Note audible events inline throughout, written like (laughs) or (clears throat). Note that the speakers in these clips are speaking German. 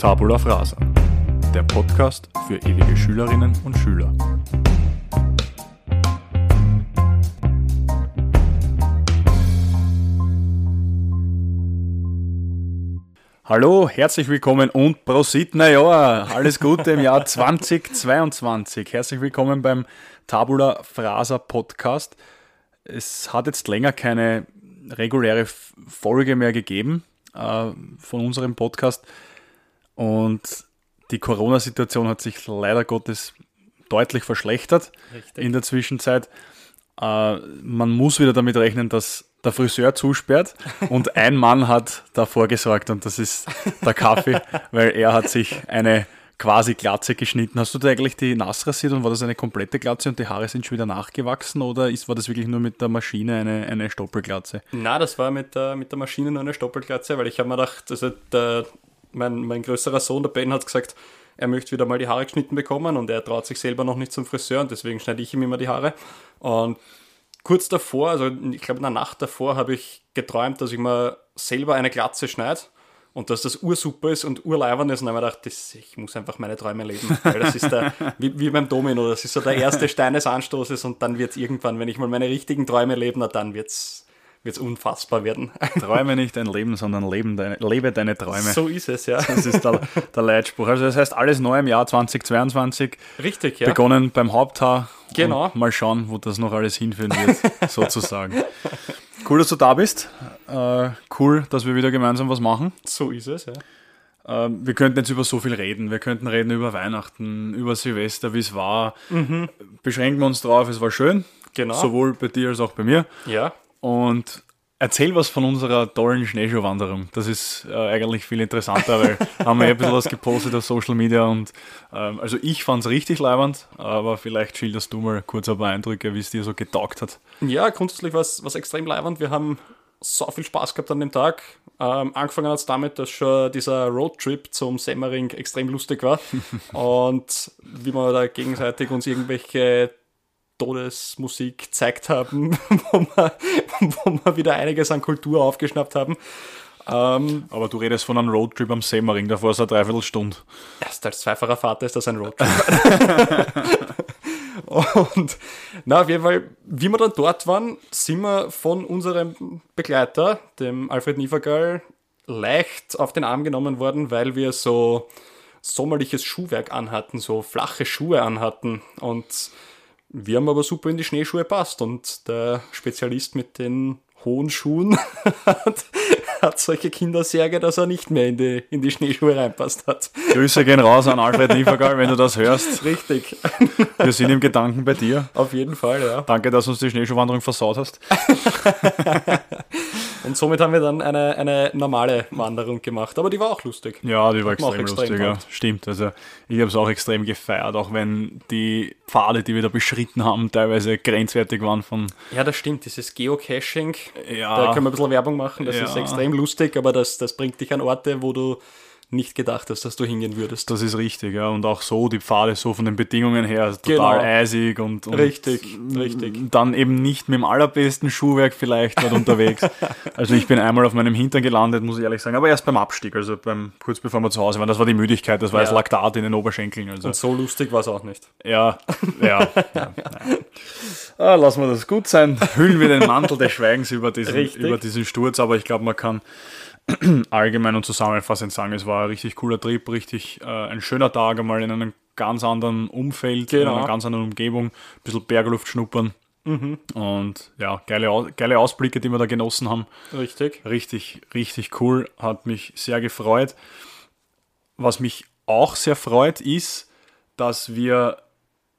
Tabula Frasa, der Podcast für ewige Schülerinnen und Schüler. Hallo, herzlich willkommen und Prosit, naja, alles Gute im Jahr 2022. Herzlich willkommen beim Tabula Frasa Podcast. Es hat jetzt länger keine reguläre Folge mehr gegeben äh, von unserem Podcast und die Corona-Situation hat sich leider Gottes deutlich verschlechtert Richtig. in der Zwischenzeit. Äh, man muss wieder damit rechnen, dass der Friseur zusperrt (laughs) und ein Mann hat davor gesorgt und das ist der Kaffee, weil er hat sich eine quasi Glatze geschnitten. Hast du da eigentlich die nass rasiert und war das eine komplette Glatze und die Haare sind schon wieder nachgewachsen oder ist, war das wirklich nur mit der Maschine eine, eine Stoppelglatze? Na, das war mit der, mit der Maschine nur eine Stoppelglatze, weil ich habe mir gedacht, also der, mein, mein größerer Sohn, der Ben, hat gesagt, er möchte wieder mal die Haare geschnitten bekommen und er traut sich selber noch nicht zum Friseur und deswegen schneide ich ihm immer die Haare. Und kurz davor, also ich glaube in der Nacht davor, habe ich geträumt, dass ich mir selber eine Glatze schneide und dass das ursuper ist und urleibern ist. Und dann habe ich gedacht, das, ich muss einfach meine Träume leben. Weil das ist der, wie, wie beim Domino, das ist so der erste Stein des Anstoßes und dann wird es irgendwann, wenn ich mal meine richtigen Träume lebe, dann wird es wird es unfassbar werden. (laughs) Träume nicht dein Leben, sondern leben deine, lebe deine Träume. So ist es, ja. Das ist der, der Leitspruch. Also das heißt, alles neu im Jahr 2022. Richtig, ja. Begonnen beim Haupthaar. Genau. mal schauen, wo das noch alles hinführen wird, (laughs) sozusagen. Cool, dass du da bist. Äh, cool, dass wir wieder gemeinsam was machen. So ist es, ja. Äh, wir könnten jetzt über so viel reden. Wir könnten reden über Weihnachten, über Silvester, wie es war. Mhm. Beschränken wir uns drauf, es war schön. Genau. Sowohl bei dir als auch bei mir. Ja. Und erzähl was von unserer tollen Schneeschuhwanderung. Das ist äh, eigentlich viel interessanter, weil (laughs) haben wir ja ein bisschen was gepostet auf Social Media und ähm, also ich fand es richtig leibend, aber vielleicht schilderst du mal kurz ein paar Eindrücke, wie es dir so getaugt hat. Ja, grundsätzlich war es extrem leibend. Wir haben so viel Spaß gehabt an dem Tag. Ähm, angefangen hat es damit, dass schon dieser Roadtrip zum Semmering extrem lustig war (laughs) und wie wir da gegenseitig uns irgendwelche Todesmusik gezeigt haben, (laughs) wo wir, wo wir wieder einiges an Kultur aufgeschnappt haben. Ähm, Aber du redest von einem Roadtrip am Semmering, davor ist eine Dreiviertelstunde. Erst als zweifacher Vater ist das ein Roadtrip. (laughs) Und na, auf jeden Fall, wie wir dann dort waren, sind wir von unserem Begleiter, dem Alfred Nievergall, leicht auf den Arm genommen worden, weil wir so sommerliches Schuhwerk anhatten, so flache Schuhe anhatten. Und wir haben aber super in die Schneeschuhe passt und der Spezialist mit den hohen Schuhen (laughs) hat, hat solche Kindersärge, dass er nicht mehr in die, in die Schneeschuhe reinpasst hat. Grüße gehen raus an Alfred Liefergal, wenn du das hörst. (laughs) Richtig. Wir sind im Gedanken bei dir. Auf jeden Fall, ja. Danke, dass du uns die Schneeschuhwanderung versaut hast. (laughs) Und somit haben wir dann eine, eine normale Wanderung gemacht. Aber die war auch lustig. Ja, die war extrem, extrem lustig. Ja. Stimmt. Also ich habe es auch extrem gefeiert, auch wenn die Pfade, die wir da beschritten haben, teilweise grenzwertig waren von. Ja, das stimmt. Dieses Geocaching, ja. da können wir ein bisschen Werbung machen. Das ja. ist extrem lustig, aber das, das bringt dich an Orte, wo du nicht gedacht hast, dass du hingehen würdest. Das ist richtig, ja. Und auch so, die Pfade so von den Bedingungen her, total genau. eisig und, und, Richtig, richtig. Dann eben nicht mit dem allerbesten Schuhwerk vielleicht dort unterwegs. (laughs) Also ich bin einmal auf meinem Hintern gelandet, muss ich ehrlich sagen, aber erst beim Abstieg, also beim, kurz bevor wir zu Hause waren. Das war die Müdigkeit, das war ja. das Laktat in den Oberschenkeln. Also. Und so lustig war es auch nicht. Ja, (laughs) ja. ja ah, lassen wir das gut sein. Hüllen wir den Mantel des Schweigens über diesen, über diesen Sturz, aber ich glaube, man kann (clears throat) allgemein und zusammenfassend sagen, es war ein richtig cooler Trip, richtig äh, ein schöner Tag, einmal in einem ganz anderen Umfeld, genau. in einer ganz anderen Umgebung, ein bisschen Bergluft schnuppern. Mhm. Und ja, geile, geile Ausblicke, die wir da genossen haben. Richtig. Richtig, richtig cool. Hat mich sehr gefreut. Was mich auch sehr freut, ist, dass wir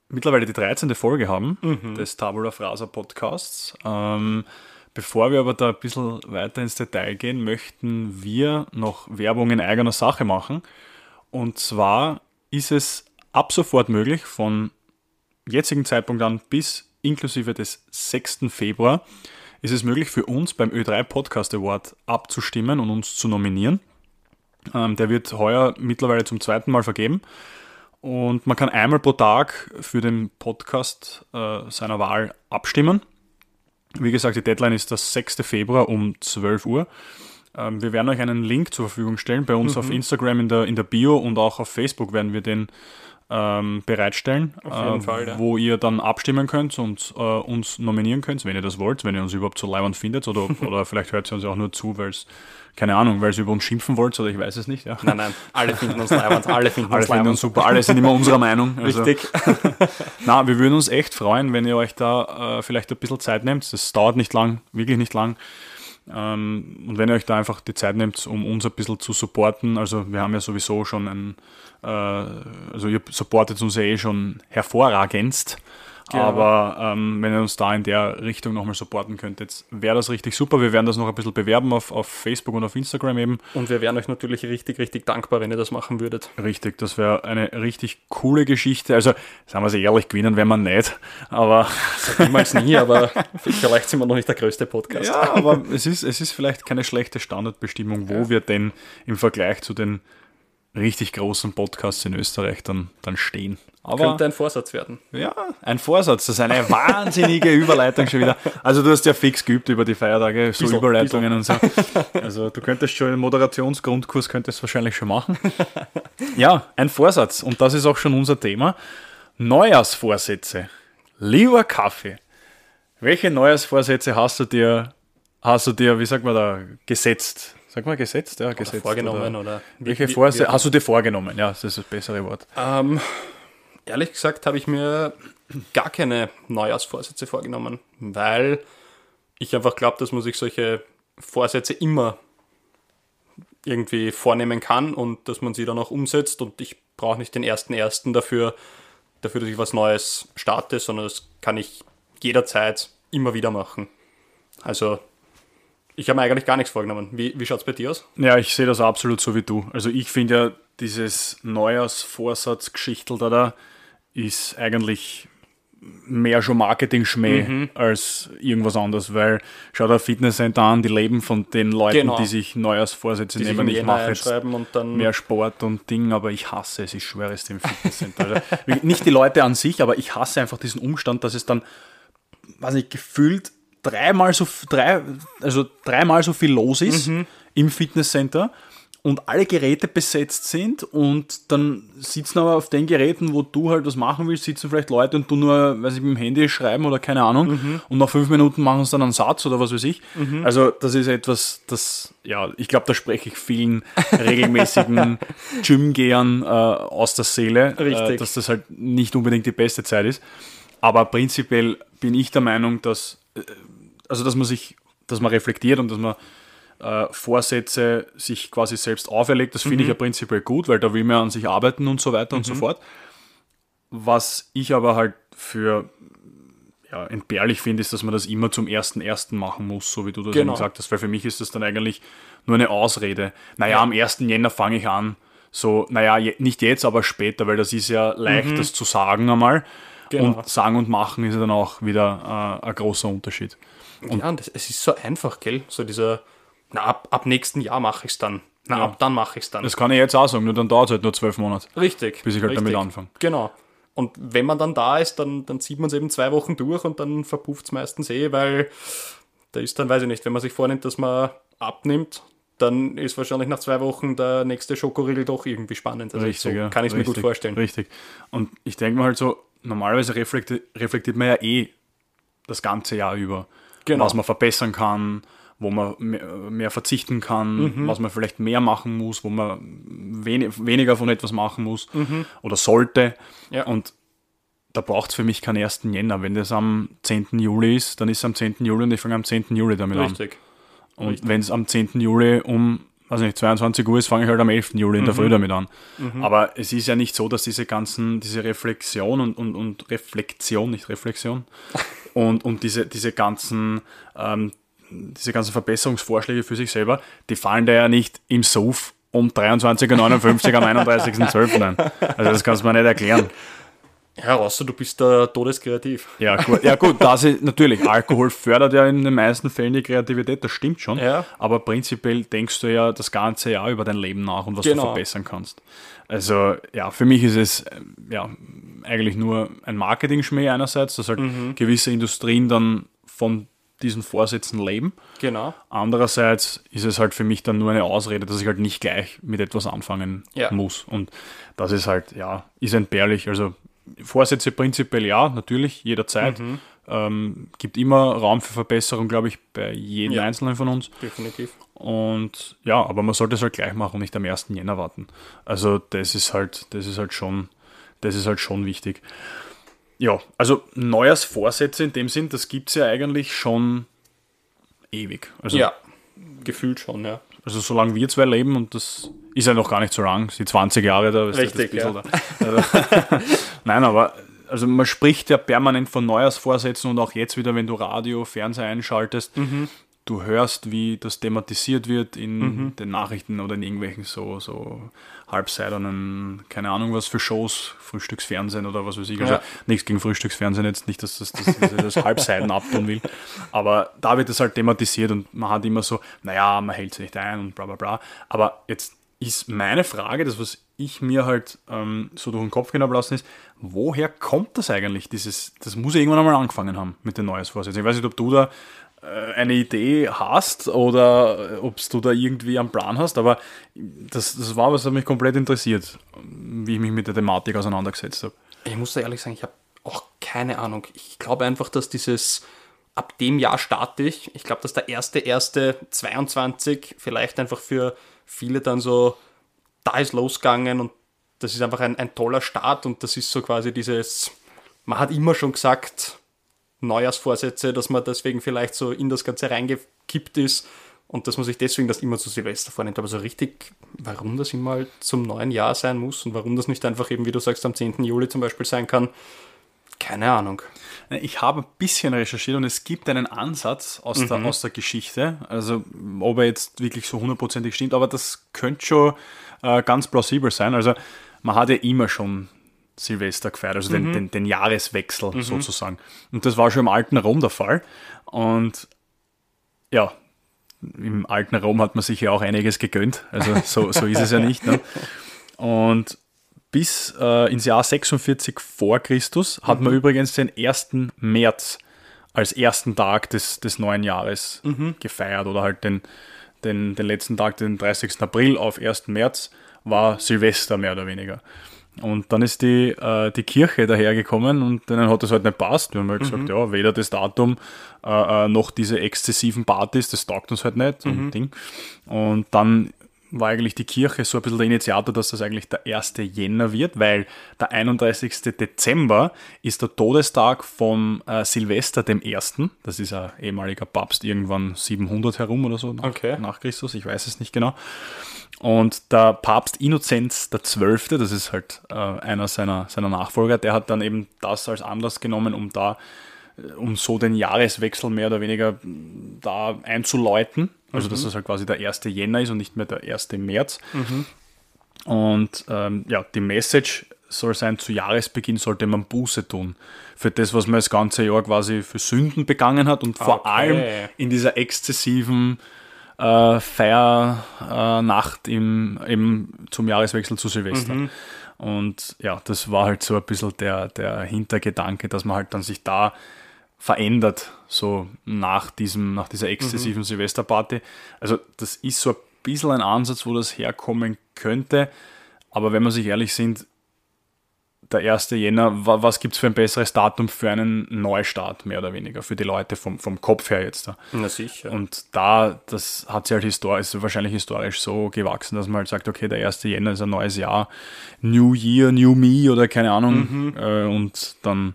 mittlerweile die 13. Folge haben mhm. des Tabula Frasa Podcasts. Ähm, Bevor wir aber da ein bisschen weiter ins Detail gehen, möchten wir noch Werbung in eigener Sache machen. Und zwar ist es ab sofort möglich, von jetzigen Zeitpunkt an bis inklusive des 6. Februar, ist es möglich für uns beim Ö3 Podcast Award abzustimmen und uns zu nominieren. Ähm, der wird heuer mittlerweile zum zweiten Mal vergeben. Und man kann einmal pro Tag für den Podcast äh, seiner Wahl abstimmen. Wie gesagt, die Deadline ist der 6. Februar um 12 Uhr. Ähm, wir werden euch einen Link zur Verfügung stellen bei uns auf Instagram in der, in der Bio und auch auf Facebook werden wir den ähm, bereitstellen, Auf jeden äh, Fall, ja. wo ihr dann abstimmen könnt und äh, uns nominieren könnt, wenn ihr das wollt, wenn ihr uns überhaupt so leibend findet oder, (laughs) oder vielleicht hört ihr uns auch nur zu, weil es, keine Ahnung, weil ihr über uns schimpfen wollt oder ich weiß es nicht. Ja. Nein, nein, alle finden uns leibend, alle finden (laughs) Alle uns finden uns super, alle sind immer unserer Meinung. Also, Richtig. (laughs) na, wir würden uns echt freuen, wenn ihr euch da äh, vielleicht ein bisschen Zeit nehmt. Das dauert nicht lang, wirklich nicht lang. Ähm, und wenn ihr euch da einfach die Zeit nehmt, um uns ein bisschen zu supporten, also wir haben ja sowieso schon ein, äh, also ihr supportet uns ja eh schon hervorragendst. Genau. Aber ähm, wenn ihr uns da in der Richtung nochmal supporten könntet, wäre das richtig super. Wir werden das noch ein bisschen bewerben auf, auf Facebook und auf Instagram eben. Und wir wären euch natürlich richtig, richtig dankbar, wenn ihr das machen würdet. Richtig, das wäre eine richtig coole Geschichte. Also, sagen wir es ehrlich, gewinnen werden wir nicht, aber (laughs) Niemals nie, aber vielleicht sind wir noch nicht der größte Podcast. ja, aber es ist, es ist vielleicht keine schlechte Standardbestimmung, wo wir denn im Vergleich zu den richtig großen Podcasts in Österreich dann, dann stehen. Aber Könnte ein Vorsatz werden. ja, ein Vorsatz, das ist eine wahnsinnige (laughs) Überleitung schon wieder. Also du hast ja fix geübt über die Feiertage, so Bissl, Überleitungen und so. Also du könntest schon einen Moderationsgrundkurs könntest wahrscheinlich schon machen. Ja, ein Vorsatz und das ist auch schon unser Thema. Neujahrsvorsätze. Lieber Kaffee, welche Neujahrsvorsätze hast du dir, hast du dir, wie sagt man da, gesetzt? Sag mal gesetzt, ja, gesetzt. vorgenommen oder, oder welche Vorsätze hast du dir vorgenommen? Ja, das ist das bessere Wort. Ähm, ehrlich gesagt habe ich mir gar keine Neujahrsvorsätze vorgenommen, weil ich einfach glaube, dass man sich solche Vorsätze immer irgendwie vornehmen kann und dass man sie dann auch umsetzt und ich brauche nicht den ersten ersten dafür, dafür, dass ich was Neues starte, sondern das kann ich jederzeit immer wieder machen. Also ich habe mir eigentlich gar nichts vorgenommen. Wie, wie schaut es bei dir aus? Ja, ich sehe das absolut so wie du. Also ich finde ja, dieses Neujahrsvorsatzgeschichtel da, da ist eigentlich mehr schon Marketing-Schmäh als irgendwas anderes, weil schau dir Fitnesscenter an, die leben von den Leuten, Genau. die sich Neujahrsvorsätze Die nehmen. Ich mache jetzt einschreiben und dann mehr Sport und Ding, aber ich hasse es, ich schwöre es dem Fitnesscenter. Also, nicht die Leute an sich, aber ich hasse einfach diesen Umstand, dass es dann, weiß nicht, gefühlt dreimal so, drei, also dreimal so viel los ist im Fitnesscenter und alle Geräte besetzt sind und dann sitzen aber auf den Geräten, wo du halt was machen willst, sitzen vielleicht Leute und du nur, weiß ich, mit dem Handy schreiben oder keine Ahnung und nach fünf Minuten machen sie dann einen Satz oder was weiß ich. Also das ist etwas, das, ja, ich glaube, da spreche ich vielen (laughs) regelmäßigen Gymgehern äh, aus der Seele, Äh, dass das halt nicht unbedingt die beste Zeit ist. Aber prinzipiell bin ich der Meinung, dass, also dass man sich, dass man reflektiert und dass man äh, Vorsätze sich quasi selbst auferlegt. Das finde ich ja prinzipiell gut, weil da will man an sich arbeiten und so weiter und so fort. Was ich aber halt für ja, entbehrlich finde, ist, dass man das immer zum ersten ersten machen muss, so wie du das Genau. eben gesagt hast, weil für mich ist das dann eigentlich nur eine Ausrede. Naja, am 1. Jänner fange ich an, so, naja, je, nicht jetzt, aber später, weil das ist ja leicht, das zu sagen einmal. Genau. Und sagen und machen ist ja dann auch wieder äh, ein großer Unterschied. ja, und es, es ist so einfach, gell? So dieser, na, ab, ab nächsten Jahr mache ich es dann. Na, Ja. ab dann mache ich es dann. Das kann ich jetzt auch sagen, nur dann dauert es halt nur zwölf Monate. richtig. bis ich halt richtig. damit anfange. Genau. Und wenn man dann da ist, dann, dann zieht man es eben zwei Wochen durch und dann verpufft es meistens eh, weil da ist dann, weiß ich nicht, wenn man sich vornimmt, dass man abnimmt, dann ist wahrscheinlich nach zwei Wochen der nächste Schokoriegel doch irgendwie spannend. Also so ja. kann ich es mir gut Richtig, vorstellen. Richtig. Und ich denke mir halt so, normalerweise reflektiert, reflektiert man ja eh das ganze Jahr über, Genau. was man verbessern kann, wo man mehr, mehr verzichten kann, Mhm. was man vielleicht mehr machen muss, wo man wenig, weniger von etwas machen muss oder sollte. Mhm. Ja. Und da braucht es für mich keinen 1. Jänner. Wenn das am 10. Juli ist, dann ist es am 10. Juli und ich fange am 10. Juli damit an. Richtig. Und wenn es am 10. Juli um, weiß nicht, 22 Uhr ist, fange ich halt am 11. Juli in der Früh damit an. Aber es ist ja nicht so, dass diese ganzen, diese Reflexion und, und, und Reflexion, nicht Reflexion, (laughs) und, und diese, diese ganzen, ähm, diese ganzen Verbesserungsvorschläge für sich selber, die fallen da ja nicht im Sof um 23.59 Uhr am (laughs) 31.12. ein. Also das kannst du mir nicht erklären. Ja, außer du bist da todeskreativ. Ja, gut, ja, gut das ist natürlich. Alkohol fördert ja in den meisten Fällen die Kreativität, das stimmt schon. Ja. Aber prinzipiell denkst du ja das ganze Jahr über dein Leben nach und was Genau. du verbessern kannst. Also, ja, für mich ist es äh, ja eigentlich nur ein Marketing-Schmäh einerseits, dass halt Mhm. gewisse Industrien dann von diesen Vorsätzen leben. Genau. Andererseits ist es halt für mich dann nur eine Ausrede, dass ich halt nicht gleich mit etwas anfangen Ja. muss. Und das ist halt, ja, ist entbehrlich. Also Vorsätze prinzipiell ja, natürlich, jederzeit. Mhm. Ähm, gibt immer Raum für Verbesserung, glaube ich, bei jedem Ja. Einzelnen von uns. Definitiv. Und ja, aber man sollte es halt gleich machen und nicht am 1. Jänner warten. Also das ist halt, das ist halt schon, das ist halt schon wichtig. Ja, also Neujahrsvorsätze in dem Sinn, das gibt es ja eigentlich schon ewig. Also, Ja, gefühlt schon, ja. also solange wir zwei leben und das ist ja noch gar nicht so lang, die 20 Jahre da. Richtig, das bisschen da. Also, Nein, aber also man spricht ja permanent von Neujahrsvorsätzen und auch jetzt wieder, wenn du Radio, Fernseher einschaltest, du hörst, wie das thematisiert wird in den Nachrichten oder in irgendwelchen so, so halbseidernen, keine Ahnung was für Shows, Frühstücksfernsehen oder was weiß ich. Also Ja. nichts gegen Frühstücksfernsehen jetzt, nicht, dass das, das, ich das Halbseiden (laughs) abtun will. Aber da wird es halt thematisiert und man hat immer so, naja, man hält sich nicht ein und bla bla bla. Aber jetzt ist meine Frage, das was ich mir halt ähm, so durch den Kopf gehen habe lassen, ist, woher kommt das eigentlich? Dieses, das muss ja irgendwann einmal angefangen haben mit den Neujahrsvorsätzen. Ich weiß nicht, ob du da äh, eine Idee hast oder äh, ob du da irgendwie einen Plan hast, aber das, das war was, was mich komplett interessiert, wie ich mich mit der Thematik auseinandergesetzt habe. Ich muss da ehrlich sagen, ich habe auch keine Ahnung. Ich glaube einfach, dass dieses ab dem Jahr starte ich. Ich glaube, dass der erste erste 22 vielleicht einfach für viele dann so da ist losgegangen und das ist einfach ein, ein toller Start und das ist so quasi dieses, man hat immer schon gesagt, Neujahrsvorsätze, dass man deswegen vielleicht so in das Ganze reingekippt ist und dass man sich deswegen das immer zu Silvester vornimmt. Aber so richtig, warum das immer zum neuen Jahr sein muss und warum das nicht einfach eben, wie du sagst, am 10. Juli zum Beispiel sein kann, keine Ahnung. Ich habe ein bisschen recherchiert und es gibt einen Ansatz aus, der, aus der Geschichte. Also, ob er jetzt wirklich so hundertprozentig stimmt, aber das könnte schon äh, ganz plausibel sein. Also, man hat ja immer schon Silvester gefeiert, also den, den, den Jahreswechsel sozusagen. Und das war schon im alten Rom der Fall. Und ja, im alten Rom hat man sich ja auch einiges gegönnt. Also, so, so ist es ja nicht. Ne? Und bis äh, ins Jahr 46 vor Christus hat man übrigens den 1. März als ersten Tag des, des neuen Jahres gefeiert oder halt den, den, den letzten Tag, den 30. April auf 1. März war Silvester mehr oder weniger. Und dann ist die, äh, die Kirche dahergekommen und denen hat das halt nicht passt. Wir haben halt gesagt, ja, weder das Datum äh, äh, noch diese exzessiven Partys, das taugt uns halt nicht. Und, Ding. und dann war eigentlich die Kirche so ein bisschen der Initiator, dass das eigentlich der 1. Jänner wird, weil der 31. Dezember ist der Todestag von äh, Silvester dem Ersten. Das ist ein ehemaliger Papst, irgendwann 700 herum oder so nach, Okay. nach Christus, ich weiß es nicht genau. Und der Papst Innozenz XII., das ist halt äh, einer seiner, seiner Nachfolger, der hat dann eben das als Anlass genommen, um da, äh, um so den Jahreswechsel mehr oder weniger mh, da einzuläuten. Also, dass das halt quasi der 1. Jänner ist und nicht mehr der 1. März. Und ähm, ja, die Message soll sein, zu Jahresbeginn sollte man Buße tun. Für das, was man das ganze Jahr quasi für Sünden begangen hat und vor Okay. allem in dieser exzessiven äh, Feiernacht im, im, zum Jahreswechsel zu Silvester. Und ja, das war halt so ein bisschen der, der Hintergedanke, dass man halt dann sich da verändert, so nach, diesem, nach dieser exzessiven Silvesterparty. Also das ist so ein bisschen ein Ansatz, wo das herkommen könnte. Aber wenn wir sich ehrlich sind, der 1. Jänner, wa- was gibt es für ein besseres Datum für einen Neustart, mehr oder weniger, für die Leute vom, vom Kopf her jetzt da. Na sicher. Und da, das hat sich halt historisch, ist wahrscheinlich historisch so gewachsen, dass man halt sagt, okay, der 1. Jänner ist ein neues Jahr, New Year, New Me oder keine Ahnung. Äh, und dann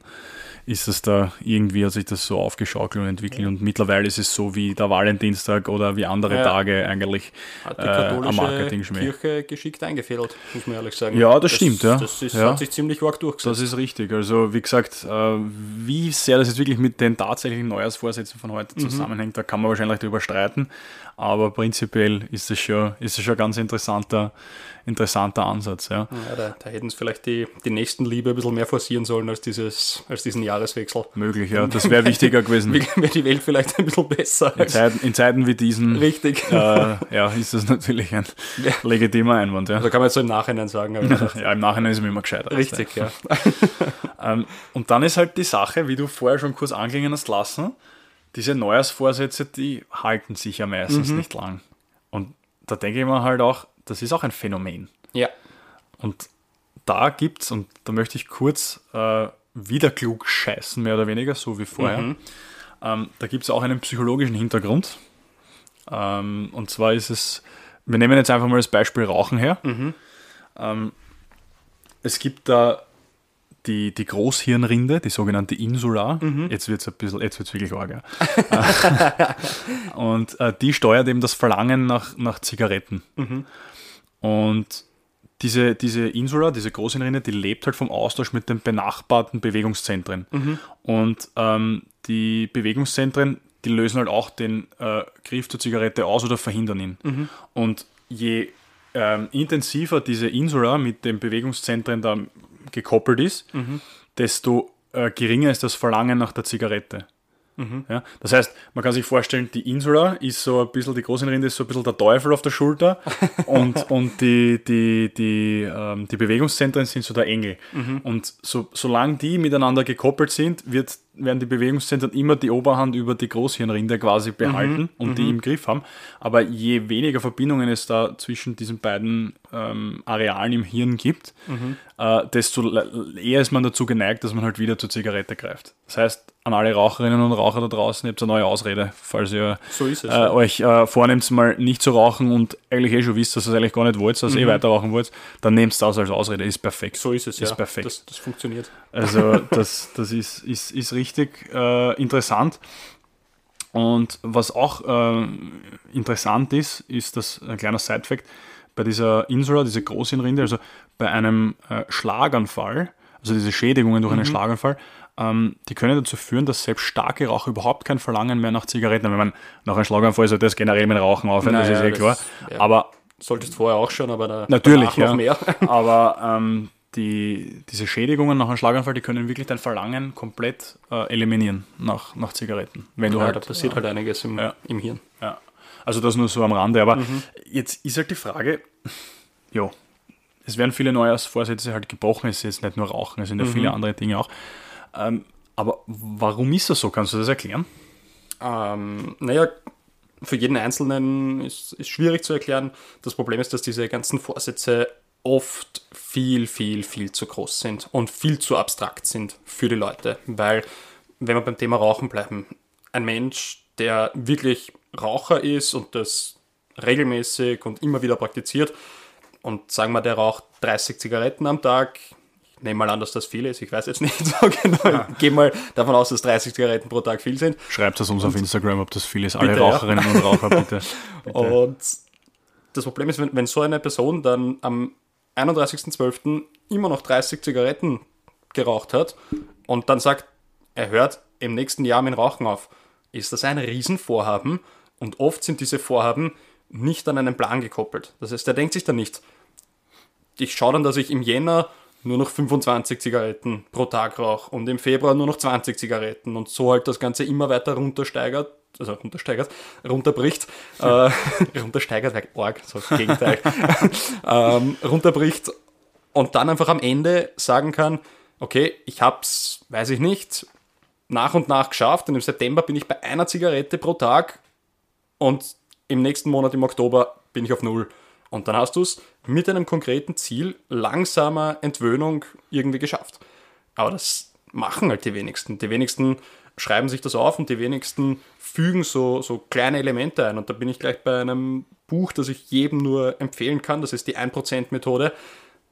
ist es da, irgendwie hat sich das so aufgeschaukelt und entwickelt. Und mittlerweile ist es so wie der Valentinstag oder wie andere Ja. Tage eigentlich Hat die äh, am katholische Marketing-Schmäh. Kirche geschickt eingefädelt, muss man ehrlich sagen. Ja, das stimmt, ja. Das ist, Ja. hat sich ziemlich arg durchgesetzt. Das ist richtig. Also, wie gesagt, äh, wie sehr das jetzt wirklich mit den tatsächlichen Neujahrsvorsätzen von heute zusammenhängt, da kann man wahrscheinlich darüber streiten. Aber prinzipiell ist es schon, ist es schon ein ganz interessanter, interessanter Ansatz. Ja. ja, da, da hätten sie vielleicht die, die Nächstenliebe ein bisschen mehr forcieren sollen als, dieses, als diesen Jahreswechsel. Möglich, ja. Das wäre wichtiger gewesen. (laughs) Wäre die Welt vielleicht ein bisschen besser. In Zeiten, in Zeiten wie diesen Richtig. äh, ja, ist das natürlich ein legitimer Einwand. Ja. Da kann man jetzt so im Nachhinein sagen. (laughs) Ja, im Nachhinein ist es mir immer gescheiter. richtig, ja. (laughs) Ähm, und dann ist halt die Sache, wie du vorher schon kurz anklingen hast lassen, diese Neujahrsvorsätze, die halten sich ja meistens Mhm. nicht lang. Und da denke ich mir halt auch, das ist auch ein Phänomen. Ja. Und da gibt's, und da möchte ich kurz äh, wieder klug scheißen, mehr oder weniger, so wie vorher. Mhm. Ähm, da gibt es auch einen psychologischen Hintergrund. Ähm, und zwar ist es, wir nehmen jetzt einfach mal das Beispiel Rauchen her. Mhm. Ähm, es gibt da die, die Großhirnrinde, die sogenannte Insula. Mhm. Jetzt wird es ein bisschen, jetzt wird es wirklich arg. Ja. (laughs) und äh, die steuert eben das Verlangen nach, nach Zigaretten. Mhm. Und diese, diese Insula, diese Großhirnrinde, die lebt halt vom Austausch mit den benachbarten Bewegungszentren. Und ähm, die Bewegungszentren, die lösen halt auch den äh, Griff zur Zigarette aus oder verhindern ihn. Und je ähm, intensiver diese Insula mit den Bewegungszentren da gekoppelt ist, desto äh, geringer ist das Verlangen nach der Zigarette. Ja, das heißt, man kann sich vorstellen, die Insula ist so ein bisschen, die Großhirnrinde ist so ein bisschen der Teufel auf der Schulter (laughs) und, und die, die, die, ähm, die Bewegungszentren sind so der Engel. Und so, solange die miteinander gekoppelt sind, wird, werden die Bewegungszentren immer die Oberhand über die Großhirnrinde quasi behalten und die im Griff haben. Aber je weniger Verbindungen es da zwischen diesen beiden ähm, Arealen im Hirn gibt, äh, desto eher ist man dazu geneigt, dass man halt wieder zur Zigarette greift. Das heißt, an alle Raucherinnen und Raucher da draußen, ihr habt eine neue Ausrede, falls ihr So es, äh, ja. euch äh, vornehmt, mal nicht zu rauchen und eigentlich eh schon wisst, dass ihr es eigentlich gar nicht wollt, dass ihr eh weiter rauchen wollt, dann nehmt es das als Ausrede, ist perfekt. Mhm. So ist es, Ist ja. perfekt. Das, das funktioniert. Also (laughs) das, das ist, ist, ist richtig äh, interessant. Und was auch äh, interessant ist, ist das ein kleiner Side-Fact, bei dieser Insula, diese Großhirnrinde, also bei einem äh, Schlaganfall, also diese Schädigungen durch einen Schlaganfall, ähm, die können dazu führen, dass selbst starke Raucher überhaupt kein Verlangen mehr nach Zigaretten haben. Wenn man nach einem Schlaganfall sollte das generell mit Rauchen aufhören, das Naja, ist eh das- klar. ja. Aber Solltest vorher auch schon, aber da, Natürlich, danach noch ja. mehr. (laughs) Aber ähm, die, diese Schädigungen nach einem Schlaganfall, die können wirklich dein Verlangen komplett äh, eliminieren nach, nach Zigaretten. Wenn du Ja, halt, da passiert halt einiges im, Ja. im Hirn. ja. Also das nur so am Rande. Aber Mhm. jetzt ist halt die Frage, ja, es werden viele Neujahrsvorsätze halt gebrochen. Es ist jetzt nicht nur Rauchen, es sind ja Mhm. viele andere Dinge auch. Ähm, aber warum ist das so? Kannst du das erklären? Ähm, naja, für jeden Einzelnen ist, ist schwierig zu erklären. Das Problem ist, dass diese ganzen Vorsätze oft viel, viel, viel zu groß sind und viel zu abstrakt sind für die Leute. Weil, wenn wir beim Thema Rauchen bleiben, ein Mensch, der wirklich Raucher ist und das regelmäßig und immer wieder praktiziert und sagen wir, der raucht 30 Zigaretten am Tag, nehme mal an, dass das viel ist, ich weiß jetzt nicht (laughs) so genau, ich gehe mal davon aus, dass 30 Zigaretten pro Tag viel sind. Schreibt es uns auf Instagram, ob das viel ist. Alle Bitte, ja. Raucherinnen und Raucher, (laughs) bitte. bitte. Und das Problem ist, wenn, wenn so eine Person dann am 31.12. immer noch 30 Zigaretten geraucht hat und dann sagt, er hört im nächsten Jahr mit Rauchen auf, ist das ein Riesenvorhaben und oft sind diese Vorhaben nicht an einen Plan gekoppelt. Das heißt, er denkt sich dann nicht, ich schaue dann, dass ich im Jänner nur noch 25 Zigaretten pro Tag rauche und im Februar nur noch 20 Zigaretten und so halt das Ganze immer weiter runtersteigert, also runtersteigert, runterbricht, äh, (laughs) runtersteigert, like arg, so das Gegenteil, (laughs) ähm, runterbricht und dann einfach am Ende sagen kann, okay, ich hab's, weiß ich nicht, nach und nach geschafft und im September bin ich bei einer Zigarette pro Tag und im nächsten Monat im Oktober bin ich auf Null. Und dann hast du es mit einem konkreten Ziel langsamer Entwöhnung irgendwie geschafft. Aber das machen halt die wenigsten. Die wenigsten schreiben sich das auf und die wenigsten fügen so, so kleine Elemente ein. Und da bin ich gleich bei einem Buch, das ich jedem nur empfehlen kann. Das ist die 1%-Methode.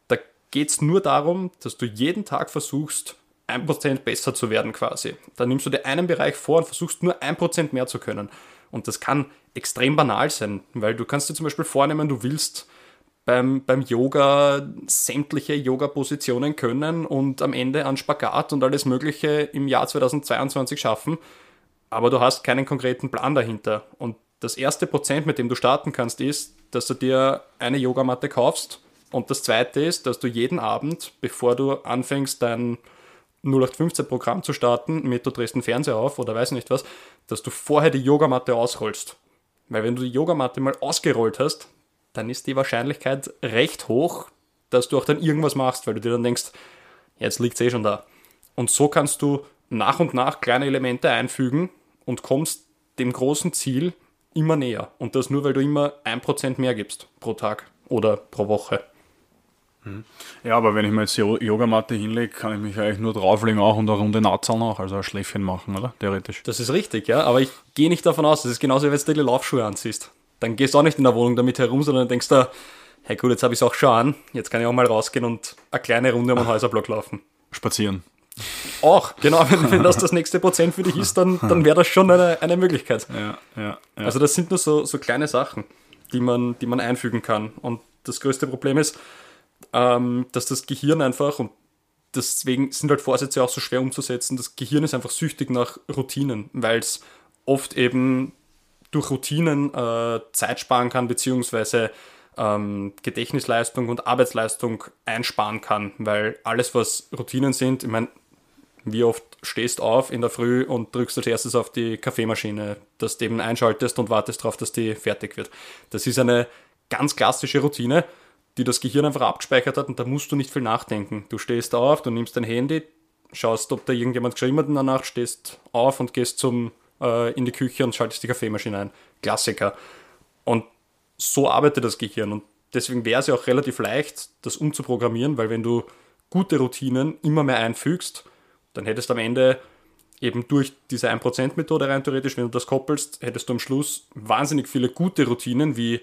Da geht es nur darum, dass du jeden Tag versuchst, 1% besser zu werden quasi. Da nimmst du dir einen Bereich vor und versuchst nur 1% mehr zu können. Und das kann extrem banal sein, weil du kannst dir zum Beispiel vornehmen, du willst beim, beim Yoga sämtliche Yoga-Positionen können und am Ende an Spagat und alles Mögliche im Jahr 2022 schaffen, aber du hast keinen konkreten Plan dahinter. Und das erste Prozent, mit dem du starten kannst, ist, dass du dir eine Yogamatte kaufst. Und das zweite ist, dass du jeden Abend, bevor du anfängst, dein 0815-Programm zu starten mit du drehst den Fernseher auf oder weiß nicht was, dass du vorher die Yogamatte ausrollst. Weil wenn du die Yogamatte mal ausgerollt hast, dann ist die Wahrscheinlichkeit recht hoch, dass du auch dann irgendwas machst, weil du dir dann denkst, jetzt liegt es eh schon da. Und so kannst du nach und nach kleine Elemente einfügen und kommst dem großen Ziel immer näher. Und das nur, weil du immer ein Prozent mehr gibst pro Tag oder pro Woche. Ja, aber wenn ich mir jetzt die Yogamatte hinlege, kann ich mich eigentlich nur drauflegen auch und eine Runde Nazeln auch, also ein Schläfchen machen, oder? Theoretisch. Das ist richtig, ja. Aber ich gehe nicht davon aus, das ist genauso, wie wenn du dir Laufschuhe anziehst. Dann gehst du auch nicht in der Wohnung damit herum, sondern denkst du, hey gut, jetzt habe ich es auch schon an, jetzt kann ich auch mal rausgehen und eine kleine Runde um den Häuserblock laufen. Spazieren. Auch, genau, wenn, wenn das das nächste Prozent für dich ist, dann, (laughs) dann wäre das schon eine, eine Möglichkeit. Ja, ja, ja. Also das sind nur so, so kleine Sachen, die man, die man einfügen kann. Und das größte Problem ist, ähm, dass das Gehirn einfach, und deswegen sind halt Vorsätze auch so schwer umzusetzen, das Gehirn ist einfach süchtig nach Routinen, weil es oft eben durch Routinen äh, Zeit sparen kann, beziehungsweise ähm, Gedächtnisleistung und Arbeitsleistung einsparen kann, weil alles, was Routinen sind, ich meine, wie oft stehst auf in der Früh und drückst als erstes auf die Kaffeemaschine, dass du eben einschaltest und wartest darauf, dass die fertig wird. Das ist eine ganz klassische Routine, die das Gehirn einfach abgespeichert hat und da musst du nicht viel nachdenken. Du stehst auf, du nimmst dein Handy, schaust, ob da irgendjemand geschrieben hat in der Nacht, stehst auf und gehst zum, äh, in die Küche und schaltest die Kaffeemaschine ein. Klassiker. Und so arbeitet das Gehirn und deswegen wäre es ja auch relativ leicht, das umzuprogrammieren, weil wenn du gute Routinen immer mehr einfügst, dann hättest du am Ende eben durch diese 1%-Methode rein theoretisch, wenn du das koppelst, hättest du am Schluss wahnsinnig viele gute Routinen, wie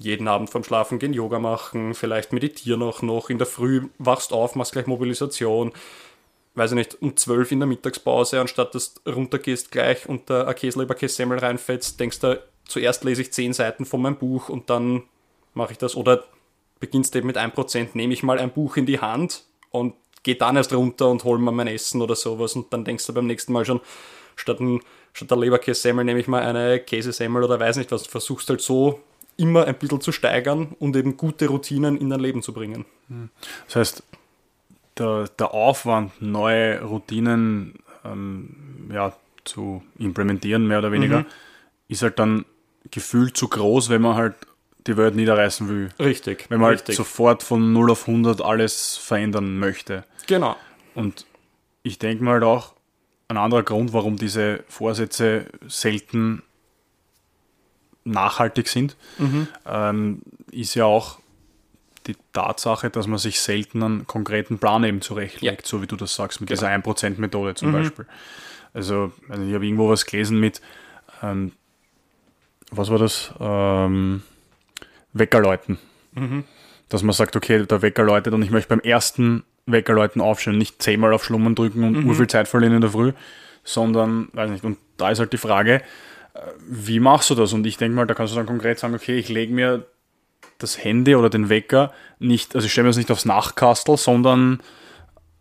jeden Abend vorm Schlafen gehen Yoga machen, vielleicht meditieren auch noch, in der Früh wachst auf, machst gleich Mobilisation, weiß ich nicht, um 12 in der Mittagspause, anstatt dass du runtergehst gleich und der ein Käsleber Kässemmel reinfetzt, denkst du, zuerst lese ich 10 Seiten von meinem Buch und dann mache ich das. Oder beginnst eben mit 1%, nehme ich mal ein Buch in die Hand und gehe dann erst runter und hole mir mein Essen oder sowas. Und dann denkst du beim nächsten Mal schon, statt, ein, statt der Leberkässemmel nehme ich mal eine Käsesemmel oder weiß nicht was, versuchst halt so immer ein bisschen zu steigern und eben gute Routinen in dein Leben zu bringen. Das heißt, der, der Aufwand, neue Routinen ähm, ja, zu implementieren, mehr oder weniger, mhm. ist halt dann gefühlt zu groß, wenn man halt die Welt niederreißen will. Richtig. Wenn man richtig. halt sofort von 0 auf 100 alles verändern möchte. Genau. Und ich denke mal halt auch, ein anderer Grund, warum diese Vorsätze selten nachhaltig sind, mhm. ähm, ist ja auch die Tatsache, dass man sich selten einen konkreten Plan eben zurechtlegt, ja. so wie du das sagst, mit genau. dieser 1%-Methode zum mhm. Beispiel. Also, also ich habe irgendwo was gelesen mit, ähm, was war das? Ähm, Weckerläuten. Mhm. Dass man sagt, okay, der Wecker läutet und ich möchte beim ersten Weckerläuten aufstehen, nicht zehnmal auf Schlummern drücken und mhm. viel Zeit verlieren in der Früh, sondern, weiß nicht, und da ist halt die Frage, wie machst du das? Und ich denke mal, da kannst du dann konkret sagen, okay, ich lege mir das Handy oder den Wecker nicht, also ich stelle mir das nicht aufs Nachkastel, sondern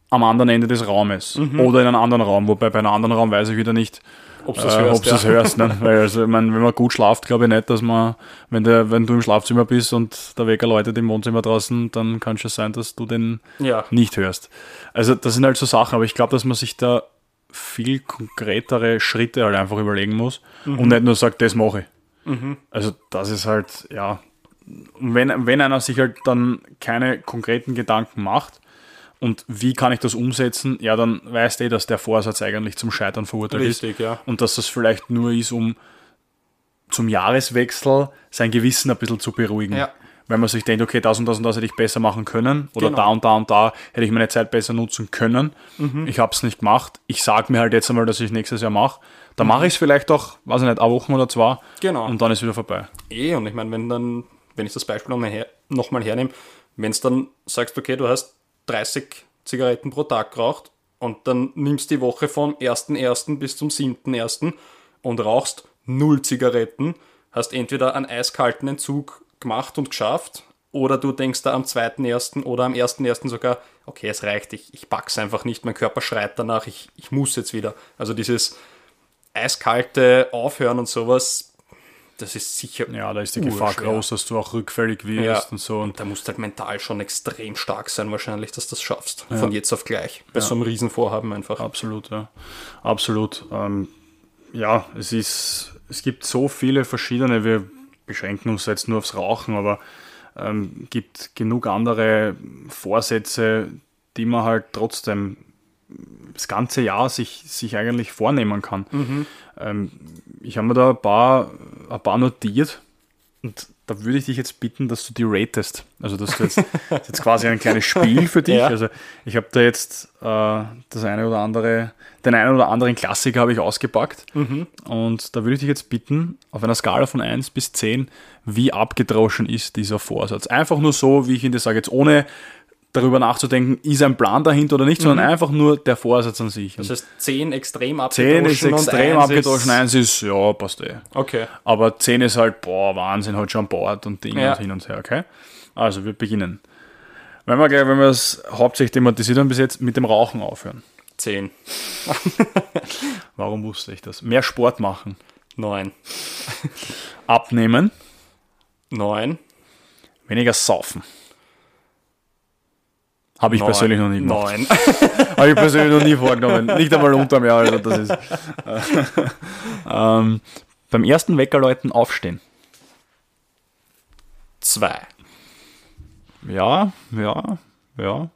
am anderen Ende des Raumes mhm. oder in einem anderen Raum, wobei bei einem anderen Raum weiß ich wieder nicht, ob du es äh, hörst. Ja. hörst ne? (laughs) Weil also, ich mein, wenn man gut schlaft, glaube ich nicht, dass man, wenn, der, wenn du im Schlafzimmer bist und der Wecker läutet im Wohnzimmer draußen, dann kann es schon sein, dass du den ja. nicht hörst. Also das sind halt so Sachen, aber ich glaube, dass man sich da viel konkretere Schritte halt einfach überlegen muss mhm. und nicht nur sagt, das mache ich. Mhm. Also das ist halt, ja, wenn, wenn einer sich halt dann keine konkreten Gedanken macht und wie kann ich das umsetzen, ja, dann weißt du eh, dass der Vorsatz eigentlich zum Scheitern verurteilt Richtig, ist. Ja. Und dass das vielleicht nur ist, um zum Jahreswechsel sein Gewissen ein bisschen zu beruhigen. Ja wenn man sich denkt, okay, das und das und das hätte ich besser machen können oder genau. da und da und da hätte ich meine Zeit besser nutzen können. Mhm. Ich habe es nicht gemacht. Ich sage mir halt jetzt einmal, dass ich nächstes Jahr mache. Dann mhm. mache ich es vielleicht auch, weiß ich nicht, eine Woche oder zwei. Genau. Und dann ist wieder vorbei. Eh, und ich meine, wenn dann, wenn ich das Beispiel nochmal her, noch hernehme, wenn es dann sagst, okay, du hast 30 Zigaretten pro Tag geraucht und dann nimmst die Woche vom 1.1. bis zum 7.1. und rauchst null Zigaretten, hast entweder einen eiskalten Entzug gemacht und geschafft. Oder du denkst da am 2.1. oder am 1.1. sogar, okay, es reicht, ich, ich pack's einfach nicht, mein Körper schreit danach, ich, ich muss jetzt wieder. Also dieses eiskalte Aufhören und sowas, das ist sicher. Ja, da ist die Gefahr groß, dass du auch rückfällig wirst ja. und so. Und da musst du halt mental schon extrem stark sein, wahrscheinlich, dass du das schaffst. Ja. Von jetzt auf gleich. Bei ja. so einem Riesenvorhaben einfach. Absolut, ja. Absolut. Ähm, ja, es ist, es gibt so viele verschiedene, wir beschränken uns jetzt nur aufs Rauchen, aber ähm, gibt genug andere Vorsätze, die man halt trotzdem das ganze Jahr sich, sich eigentlich vornehmen kann. Ähm, ich habe mir da ein paar, ein paar notiert und da würde ich dich jetzt bitten, dass du die ratest. Also dass du jetzt, das ist jetzt quasi ein kleines Spiel für dich. Ja. Also ich habe da jetzt äh, das eine oder andere, den einen oder anderen Klassiker habe ich ausgepackt. Und da würde ich dich jetzt bitten, auf einer Skala von 1 bis 10, wie abgedroschen ist dieser Vorsatz. Einfach nur so, wie ich ihn dir sage, jetzt ohne darüber nachzudenken, ist ein Plan dahinter oder nicht, sondern einfach nur der Vorsatz an sich. Das heißt 10 extrem 10 abgedroschen ist extrem und abgedroschen, Ist, 1 ist, ja, passt eh. okay. Aber 10 ist halt, boah, Wahnsinn, halt schon Bord und Ding Ja. und hin und her, okay? Also, wir beginnen. Wenn wir gleich, wenn wir es hauptsächlich thematisiert haben bis jetzt, mit dem Rauchen aufhören. 10. (laughs) Warum wusste ich das? Mehr Sport machen. 9. Abnehmen. 9. Weniger saufen. Habe ich persönlich noch nie gemacht. 9. (laughs) Habe ich persönlich noch nie vorgenommen. Nicht einmal unterm Jahr. Also das ist, (laughs) ähm, beim ersten Weckerläuten aufstehen. 2. Ja, ja, ja.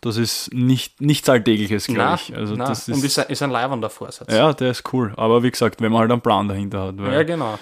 Das ist nicht, nichts Alltägliches, glaube ich. Also na, das und ist, ist, ein- ist ein leibender Vorsatz. ja, der ist cool. Aber wie gesagt, wenn man halt einen Plan dahinter hat. Ja, genau.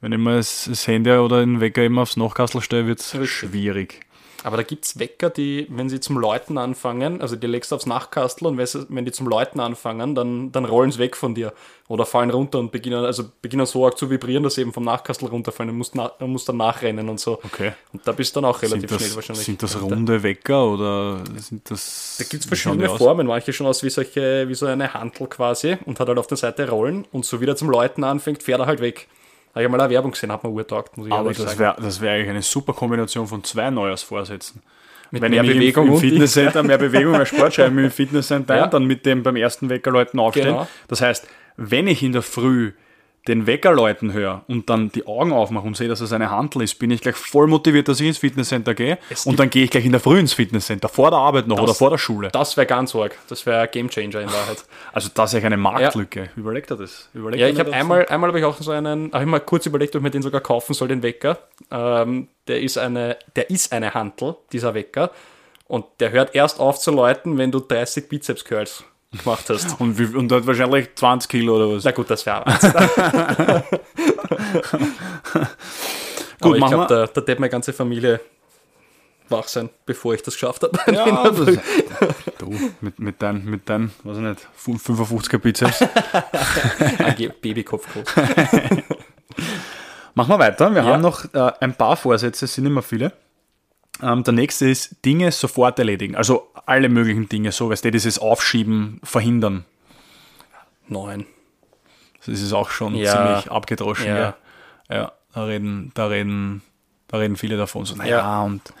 wenn ich mir das, Handy oder den Wecker immer aufs Nachkastel stelle, wird es schwierig. Aber da gibt es Wecker, die, wenn sie zum Läuten anfangen, also die legst du aufs Nachkastel und wenn die zum Läuten anfangen, dann, dann rollen sie weg von dir oder fallen runter und beginnen, also beginnen so arg zu vibrieren, dass sie eben vom Nachkastel runterfallen. Du musst, na, musst dann nachrennen und so. Okay. Und da bist du dann auch relativ das, schnell wahrscheinlich. sind das Da- runde Wecker oder sind das. Da gibt es verschiedene? Formen. Manche schon aus wie, solche, wie so eine Hantel quasi und hat halt auf der Seite Rollen und so wie der zum Läuten anfängt, fährt er halt weg. Habe ich mal eine Werbung gesehen, hat mir urtaugt, muss ich Aber das sagen. wäre das wär eigentlich eine super Kombination von zwei Neujahrsvorsätzen. Mit Wenn mehr Bewegung im, im und Fitnesscenter, mehr (laughs) Bewegung, mehr Sport schreibe, mich im Fitnesscenter Ja. dann mit dem beim ersten Weckerläuten aufstehen. Genau. Das heißt, wenn ich in der Früh den Weckerläuten höre und dann die Augen aufmache und sehe, dass es eine Handel ist, bin ich gleich voll motiviert, dass ich ins Fitnesscenter gehe. Es Und dann gehe ich gleich in der Früh ins Fitnesscenter, vor der Arbeit noch oder vor der Schule. Das wäre ganz arg. Das wäre ein Gamechanger in Wahrheit. (laughs) Also das ist ja eine Marktlücke. Überlegt er das? Überlegt Ja, ich habe das? einmal, einmal habe ich auch so einen, habe ich mal kurz überlegt, ob ich mir den sogar kaufen soll, den Wecker. Ähm, der ist eine, der ist eine Hantel, dieser Wecker. Und der hört erst auf zu läuten, wenn du 30 Bizeps Curls gemacht hast. Und, wie, und hat wahrscheinlich 20 Kilo oder was? Na gut, das wäre. (laughs) Gut, Aber ich glaube, da, da wird meine ganze Familie wach sein, bevor ich das geschafft habe. Ja, (laughs) das, du, mit, mit deinem, mit dein, weiß ich nicht, 55er Bizeps. (laughs) Babykopf groß. Machen wir weiter. Wir Ja. haben noch äh, ein paar Vorsätze, es sind immer viele. Ähm, der nächste ist Dinge sofort erledigen. Also alle möglichen Dinge, so weißt du, dieses Aufschieben, Verhindern. Neun. Das ist auch schon Ja. ziemlich abgedroschen. Ja. Ja, ja da, reden, da, reden, da reden viele davon. So, naja, Ja. und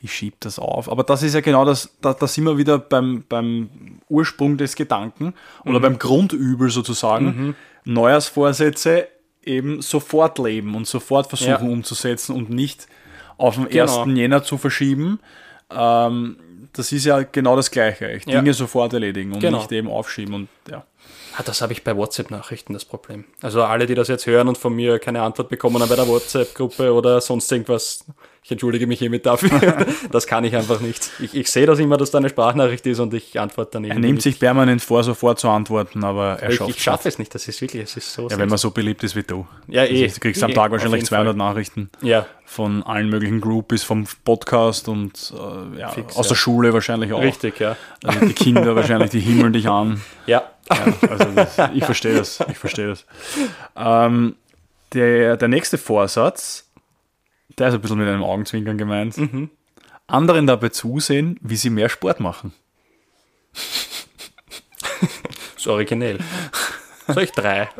ich schiebe das auf. Aber das ist ja genau das, da, da sind wir wieder beim, beim Ursprung des Gedanken Mhm. oder beim Grundübel sozusagen. Neujahrsvorsätze eben sofort leben und sofort versuchen Ja. umzusetzen und nicht auf den Genau. 1. Jänner zu verschieben. Ähm, das ist ja genau das Gleiche. Ich Ja. Dinge sofort erledigen und Genau. nicht eben aufschieben. Und ja. Ah, das habe ich bei WhatsApp-Nachrichten das Problem. Also alle, die das jetzt hören und von mir keine Antwort bekommen haben bei der WhatsApp-Gruppe oder sonst irgendwas, ich entschuldige mich hiermit dafür. (laughs) das kann ich einfach nicht. Ich, ich sehe das immer, dass da eine Sprachnachricht ist und ich antworte dann Er irgendwie nimmt nicht. sich permanent vor, sofort zu antworten, aber er ich, schafft ich schaffe es nicht, das ist wirklich, es ist so. Ja, wenn man so beliebt ist wie du. Ja, eh. Also, du kriegst am Eh, Tag wahrscheinlich jeden 200 Nachrichten ja, von allen möglichen Groupies, vom Podcast und äh, ja, Fix, aus ja. der Schule wahrscheinlich auch. richtig, ja. Also die Kinder wahrscheinlich, die himmeln dich an. Ja, Ja, also das, ich verstehe das. Ich verstehe das. Ähm, der, der nächste Vorsatz, der ist ein bisschen mit einem Augenzwinkern gemeint. Mhm. Anderen dabei zusehen, wie sie mehr Sport machen. (laughs) ist originell. Soll ich drei? (laughs)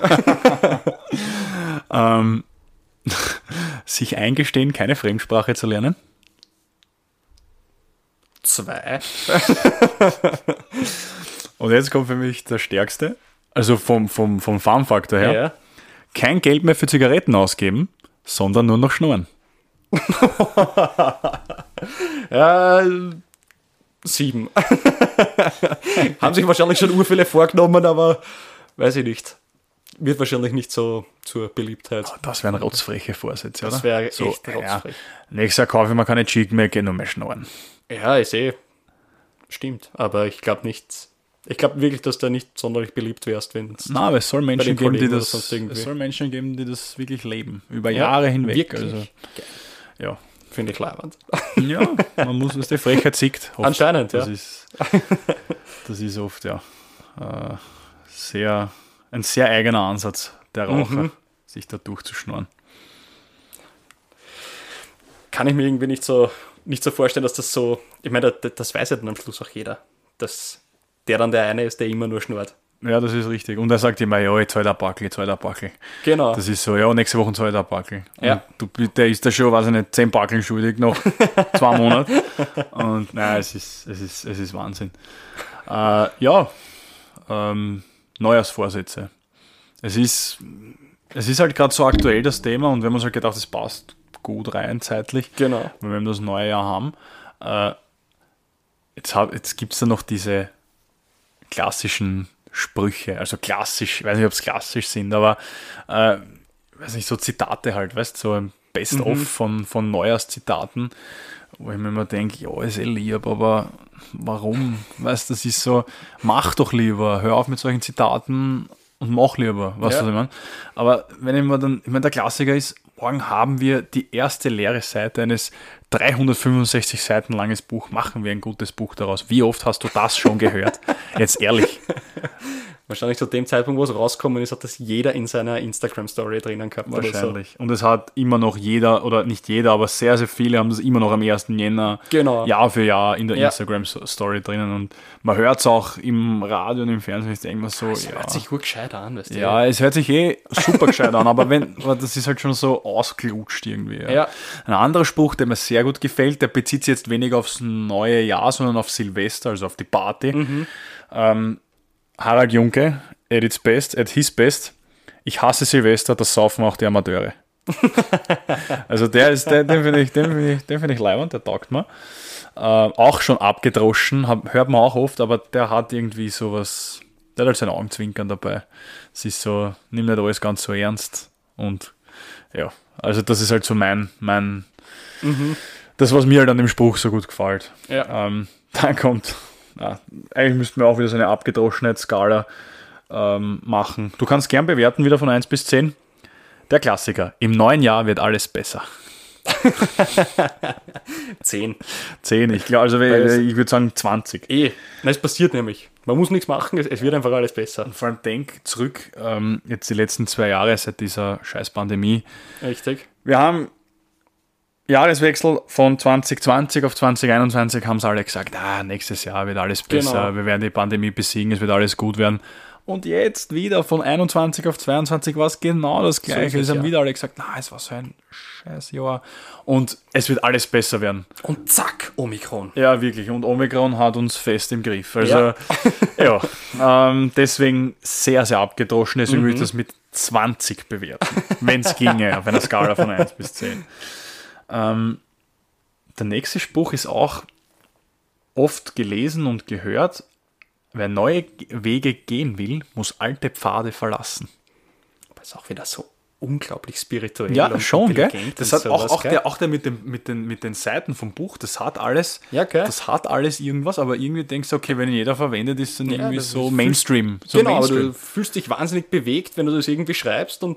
Ähm, (laughs) sich eingestehen, keine Fremdsprache zu lernen. Zwei. Und jetzt kommt für mich der stärkste, also vom, vom, vom Fun-Faktor her, Ja. kein Geld mehr für Zigaretten ausgeben, sondern nur noch schnurren. (laughs) Ja, sieben. (laughs) Haben sich wahrscheinlich schon urviele vorgenommen, aber weiß ich nicht. Wird wahrscheinlich nicht so zur Beliebtheit. Das wären rotzfreche Vorsätze, oder? Das wäre echt ja, rotzfrech. Nächstes Jahr kaufe ich mir keine Chicken mehr, gehe nur mehr schnurren. Ja, ich sehe. Stimmt, aber ich glaube nicht. Ich glaube wirklich, dass du nicht sonderlich beliebt wärst, wenn es. Na, aber es soll Menschen geben, die das, es soll Menschen geben, die das wirklich leben. Über Jahre hinweg. Wirklich. Also, ja. Finde ich leibend. (laughs) ja, man muss, was die Frechheit siegt. oft. Anscheinend, Das ja. ist, das ist oft, ja, äh, sehr, ein sehr eigener Ansatz der Raucher, Mhm. sich da durchzuschnorren. Kann ich mir irgendwie nicht so, nicht so vorstellen, dass das so. Ich meine, das, das weiß ja dann am Schluss auch jeder. Dass der dann der eine ist, der immer nur schnurrt. Ja, das ist richtig. Und er sagt immer, ja, jetzt halt ein Backel, jetzt halt ein Backel. Genau. Das ist so, ja, nächste Woche zahle ich ein Backel. Ja. Und du, der ist da schon, weiß ich nicht, zehn Backeln schuldig nach (laughs) zwei Monaten. Und nein, es ist, es ist, es ist Wahnsinn. Äh, ja, ähm, Neujahrsvorsätze. Es ist, es ist halt gerade so aktuell das Thema und wenn man sich halt gedacht, es passt gut rein zeitlich, genau. wenn wir eben das neue Jahr haben. Äh, jetzt hab, jetzt gibt es da noch diese klassischen Sprüche, also klassisch, ich weiß nicht, ob es klassisch sind, aber äh, weiß nicht, so Zitate halt, weißt du, so ein Best-of von, von Neujahrszitaten, wo ich mir immer denke, ja, ist eh lieb, aber warum? Weißt du, das ist so, mach doch lieber, hör auf mit solchen Zitaten und mach lieber, weißt Ja. du, was ich meine? Aber wenn ich mir dann, ich meine, der Klassiker ist, morgen haben wir die erste leere Seite eines 365 Seiten langes Buch, machen wir ein gutes Buch daraus. Wie oft hast du das schon gehört? Jetzt ehrlich. (laughs) Wahrscheinlich zu dem Zeitpunkt, wo es rauskommen ist, hat das jeder in seiner Instagram-Story drinnen gehabt. Oder so. Wahrscheinlich. Und es hat immer noch jeder, oder nicht jeder, aber sehr, sehr viele haben das immer noch am 1. Jänner Genau. Jahr für Jahr in der Ja. Instagram-Story drinnen. Und man hört es auch im Radio und im Fernsehen. Denke mir so, Das ja. hört sich gut gescheit an, weißt du? Ja, es hört sich eh super gescheit an, aber wenn, (laughs) das ist halt schon so ausgelutscht irgendwie. Ja. Ja. Ein anderer Spruch, der mir sehr gut gefällt, der bezieht sich jetzt weniger aufs neue Jahr, sondern auf Silvester, also auf die Party. Mhm. Ähm, Harald Junke, at its best, at his best. Ich hasse Silvester, das saufen auch die Amateure. (laughs) also der ist, der, den finde ich, den finde ich, den finde ich leibend, der taugt mir. Äh, auch schon abgedroschen, hab, hört man auch oft, aber der hat irgendwie sowas, der hat halt sein Augenzwinkern dabei. Es ist so, nimm nicht alles ganz so ernst und ja, also das ist halt so mein, mein, das, was mir halt an dem Spruch so gut gefällt. Ja. Ähm, (laughs) dann kommt, na, eigentlich müssten wir auch wieder so eine Abgedroschenheitsskala ähm, machen. Du kannst gern bewerten, wieder von 1 bis 10. Der Klassiker, im neuen Jahr wird alles besser. (laughs) Zehn. 10, ich glaube, also ich würde sagen 20. Eh. Na, es passiert nämlich. Man muss nichts machen, es, es wird einfach alles besser. Vor allem denk zurück, ähm, jetzt die letzten zwei Jahre seit dieser scheiß Pandemie. Richtig. Wir haben Jahreswechsel von 2020 auf 2021 haben sie alle gesagt, ah, nächstes Jahr wird alles besser, Genau. wir werden die Pandemie besiegen, es wird alles gut werden. Und jetzt wieder von 21 auf 22 war es genau das Gleiche. ist es, haben ja. wieder alle gesagt, na, es war so ein scheiß Jahr. Und es wird alles besser werden. Und zack, Omikron. Ja, wirklich. Und Omikron hat uns fest im Griff. Also, ja, (laughs) ähm, deswegen sehr, sehr abgedroschen. Deswegen würde ich das mit 20 bewerten, wenn es ginge, auf einer Skala von 1 bis 10. Ähm, der nächste Spruch ist auch oft gelesen und gehört. Wer neue Wege gehen will, muss alte Pfade verlassen. Aber ist auch wieder so unglaublich spirituell. Ja, und schon, gell? Das hat auch, sowas, auch, gell? der, auch der mit, dem, mit, den, mit den Seiten vom Buch, das hat alles, Ja, gell? das hat alles irgendwas, aber irgendwie denkst du, okay, wenn jeder verwendet, ist dann Ja, irgendwie so Mainstream. So genau, aber Mainstream. du fühlst dich wahnsinnig bewegt, wenn du das irgendwie schreibst und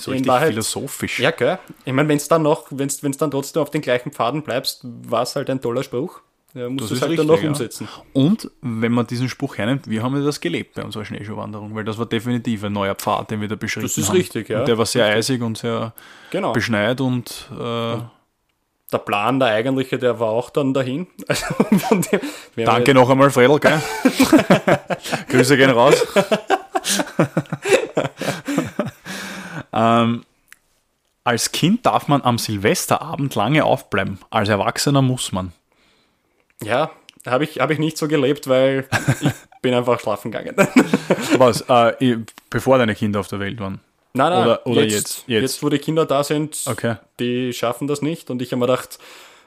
so richtig Wahrheit- philosophisch. Ja, gell? Ich meine, wenn es dann noch, wenn es dann trotzdem auf den gleichen Pfaden bleibst, war es halt ein toller Spruch. Ja, musst du es halt dann richtig, noch ja. umsetzen. Und wenn man diesen Spruch hernimmt, wir haben ja das gelebt bei unserer Schneeschuhwanderung, weil das war definitiv ein neuer Pfad, den wir da beschritten Das ist haben. richtig, ja. Und der war sehr eisig und sehr Genau. beschneit und äh, Der Plan, der eigentliche, der war auch dann dahin. (laughs) Also dem, haben danke noch einmal, Fredel, gell? (laughs) Grüße gehen raus. (laughs) ähm, als Kind darf man am Silvesterabend lange aufbleiben, als Erwachsener muss man. Ja, habe ich, hab ich nicht so gelebt, weil (laughs) ich bin einfach schlafen gegangen. (laughs) Was? Äh, bevor deine Kinder auf der Welt waren? Nein, nein, Oder- oder jetzt, jetzt- jetzt. jetzt. wo die Kinder da sind, Okay. die schaffen das nicht. Und ich habe mir gedacht,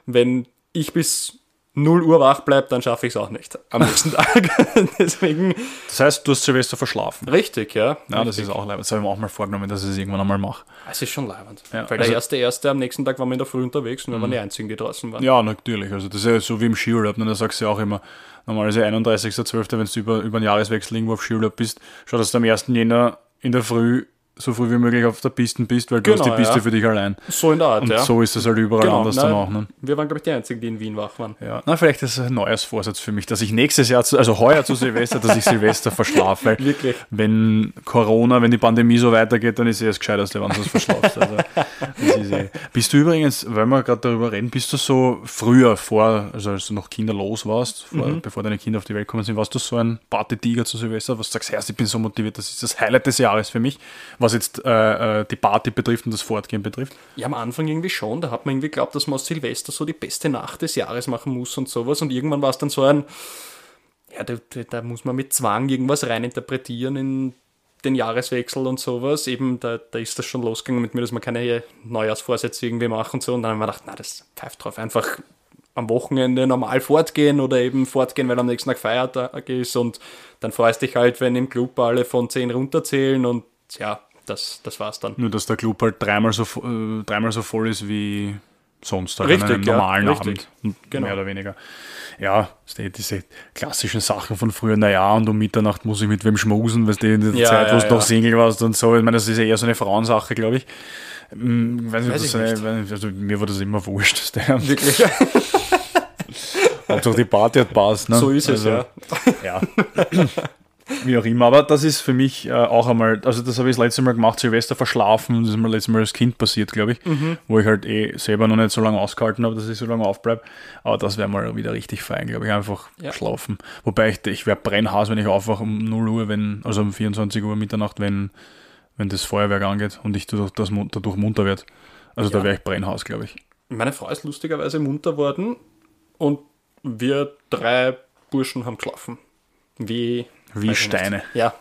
wenn ich bis 0 Uhr wach bleibe, dann schaffe ich es auch nicht am nächsten Tag. (laughs) Deswegen. Das heißt, du hast Silvester verschlafen. Richtig, ja. Ja, das ist auch leibend. Das habe ich mir auch mal vorgenommen, dass ich es irgendwann einmal mache. Es ist schon leibend. Ja, Weil also- der erste, erste am nächsten Tag waren wir in der Früh unterwegs und wir waren die einzigen, die draußen waren. Ja, natürlich. Also das ist ja so wie im Skiurlaub. Ne? Da sagst du ja auch immer, normalerweise 31.12., wenn du über, über den Jahreswechsel irgendwo auf Skiurlaub bist, schau, dass du am 1. Jänner in der Früh so früh wie möglich auf der Piste bist, weil du Genau, hast die Piste ja. für dich allein. So in der Art, Und ja. so ist es halt überall Genau, anders nein, dann auch. Ne? Wir waren, glaube ich, die einzigen, die in Wien wach waren. Ja. Na, vielleicht ist es ein neues Vorsatz für mich, dass ich nächstes Jahr, zu, also heuer zu Silvester, dass ich Silvester (laughs) verschlafe. Weil Wirklich. wenn Corona, wenn die Pandemie so weitergeht, dann ist eh das Gescheiterste, wenn du es verschlafst. Also, das eh. Bist du übrigens, weil wir gerade darüber reden, bist du so früher vor, also als du noch kinderlos warst, vor, Mhm. bevor deine Kinder auf die Welt gekommen sind, warst du so ein Party-Tiger zu Silvester, was du sagst, Herr, ich bin so motiviert, das ist das Highlight des Jahres für mich, was jetzt äh, äh, die Party betrifft und das Fortgehen betrifft. Ja, am Anfang irgendwie schon. Da hat man irgendwie geglaubt, dass man aus Silvester so die beste Nacht des Jahres machen muss und sowas. Und irgendwann war es dann so ein, ja, da, da- muss man mit Zwang irgendwas reininterpretieren in den Jahreswechsel und sowas. Eben, da, da ist das schon losgegangen mit mir, dass man keine Neujahrsvorsätze irgendwie macht und so. Und dann haben wir gedacht, na, das pfeift drauf. Einfach am Wochenende normal fortgehen oder eben fortgehen, weil am nächsten Tag Feiertag ist. Und dann freust dich halt, wenn im Club alle von 10 runterzählen und ja, das, das war's dann. Nur, dass der Club halt dreimal so, äh, dreimal so voll ist wie sonst, halt Richtig, an einem ja, normalen richtig. Abend. Genau. Mehr oder weniger. Ja, diese klassischen Sachen von früher, naja, und um Mitternacht muss ich mit wem schmusen, weißt du, in der Ja, Zeit, wo ja, du ja. noch Single warst und so. Ich meine, das ist ja eher so eine Frauensache, glaube ich. Hm, Weiß Weiß ich eine, also mir war das immer wurscht. dass der- (laughs) Wirklich. Hauptsache die Party hat passt. Ne? So ist es, Also, ja. ja. (laughs) Wie auch immer, aber das ist für mich äh, auch einmal, also das habe ich das letzte Mal gemacht, Silvester verschlafen, das ist mir letztes Mal als Kind passiert, glaube ich, wo ich halt eh selber noch nicht so lange ausgehalten habe, dass ich so lange aufbleibe. Aber das wäre mal wieder richtig fein, glaube ich, einfach Ja. schlafen. Wobei ich, ich wäre brennhaß, wenn ich aufwache um 0 Uhr, wenn, also um 24 Uhr Mitternacht, wenn, wenn das Feuerwerk angeht und ich dadurch, das, dadurch munter werde. Also da Ja. wäre ich brennhaß, glaube ich. Meine Frau ist lustigerweise munter worden und wir drei Burschen haben geschlafen. Wie, Wie. Steine. Ja.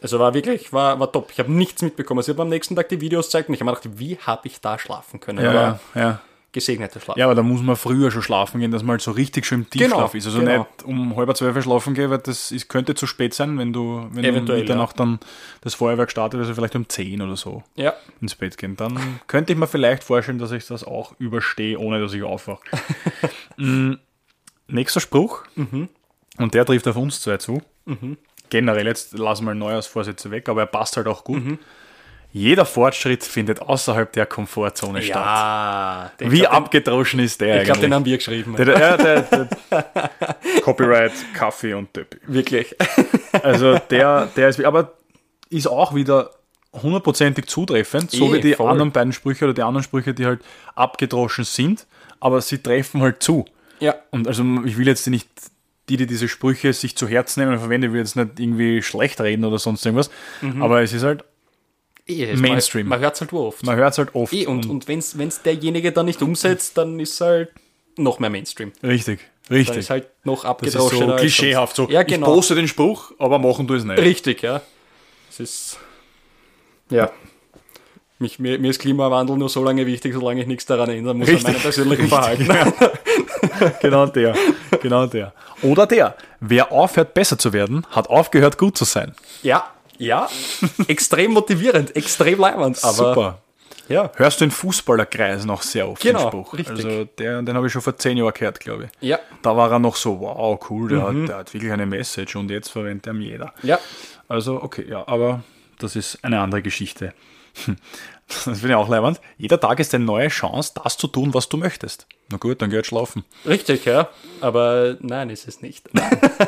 Also war wirklich, war, war top. Ich habe nichts mitbekommen. Sie hat am nächsten Tag die Videos gezeigt und ich habe mir gedacht, wie habe ich da schlafen können? Ja, ja, ja. gesegneter Schlaf. Ja, aber da muss man früher schon schlafen gehen, dass man halt so richtig schön im Tiefschlaf Genau, ist. Also genau. nicht um halb zwölf schlafen gehen, weil das ist, könnte zu spät sein, wenn du, wenn du Eventuell, Mitternacht dann das Feuerwerk startet, also vielleicht um 10 oder so ja. ins Bett gehen. Dann könnte ich mir vielleicht vorstellen, dass ich das auch überstehe, ohne dass ich aufwache. (laughs) Mm, Nächster Spruch, Mhm. und der trifft auf uns zwei zu. Generell, jetzt lassen wir Neujahrsvorsätze weg, aber er passt halt auch gut. Mhm. Jeder Fortschritt findet außerhalb der Komfortzone statt. Ja. Den- Wie glaub, abgedroschen ist der den, Ich glaube, den haben wir geschrieben. Der, der, der, (laughs) Copyright, Kaffee und Töppi. Wirklich. Also der, der ist, aber ist auch wieder hundertprozentig zutreffend, so Eh, wie die voll. anderen beiden Sprüche oder die anderen Sprüche, die halt abgedroschen sind, aber sie treffen halt zu. Ja. Und also ich will jetzt nicht die, die diese Sprüche sich zu Herzen nehmen und verwenden, will jetzt nicht irgendwie schlecht reden oder sonst irgendwas, Mhm. aber es ist halt, Eh, es- Mainstream. Man, man hört es halt oft. man hört es halt oft. Eh, und und wenn es derjenige dann nicht umsetzt, dann ist halt noch mehr Mainstream. richtig, Dann richtig. ist halt noch Das ist abgedroschener. so als klischeehaft, so. Ja, genau. ich poste den Spruch, aber machen du es nicht. Richtig, ja. Es ist. Ja. Mich, mir, mir ist Klimawandel nur so lange wichtig, solange ich nichts daran ändern muss Richtig. an meinem persönlichen Verhalten. (laughs) (laughs) Genau der. Genau der. Oder der. Wer aufhört, besser zu werden, hat aufgehört, gut zu sein. Ja, ja. extrem motivierend, extrem leibend. Aber Super. ja. Hörst du in Fußballerkreisen auch sehr oft Genau, den Spruch. richtig. Also der, den habe ich schon vor zehn Jahren gehört, glaube ich. Ja. Da war er noch so, wow, cool, der, Mhm. hat, der hat wirklich eine Message und jetzt verwendet er jeder. Ja. Also, okay, ja, aber das ist eine andere Geschichte. (laughs) Das finde ich auch leibend. Jeder Tag ist eine neue Chance, das zu tun, was du möchtest. Na gut, dann geh jetzt schlafen. Richtig, ja. Aber nein, ist es nicht.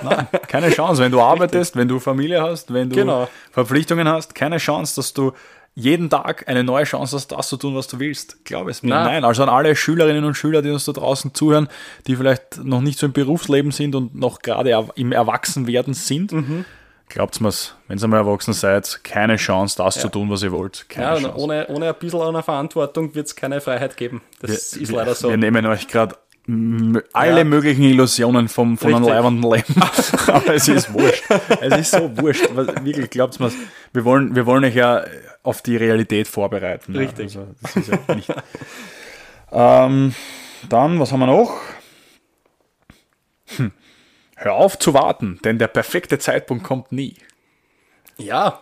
Nein, keine Chance. Wenn du arbeitest, wenn du Familie hast, wenn du Genau. Verpflichtungen hast, keine Chance, dass du jeden Tag eine neue Chance hast, das zu tun, was du willst. Glaub es mir. Nein. Nein. Also an alle Schülerinnen und Schüler, die uns da draußen zuhören, die vielleicht noch nicht so im Berufsleben sind und noch gerade er- im Erwachsenwerden sind. Mhm. Glaubt's mir's, wenn ihr mal erwachsen seid, keine Chance, das zu tun, was ihr wollt. Keine Ja, ohne, ohne ein bisschen einer Verantwortung wird es keine Freiheit geben. Das ist leider so. Wir nehmen euch gerade alle Ja. möglichen Illusionen vom, von einem Richtig. leibenden Leben. (laughs) Aber es ist wurscht. Es ist so wurscht. Wirklich, glaubt mir, wir wollen, wir wollen euch ja auf die Realität vorbereiten. Richtig. Ja, also, das ist ja nicht. ähm, dann, was haben wir noch? Hör auf zu warten, denn der perfekte Zeitpunkt kommt nie. Ja,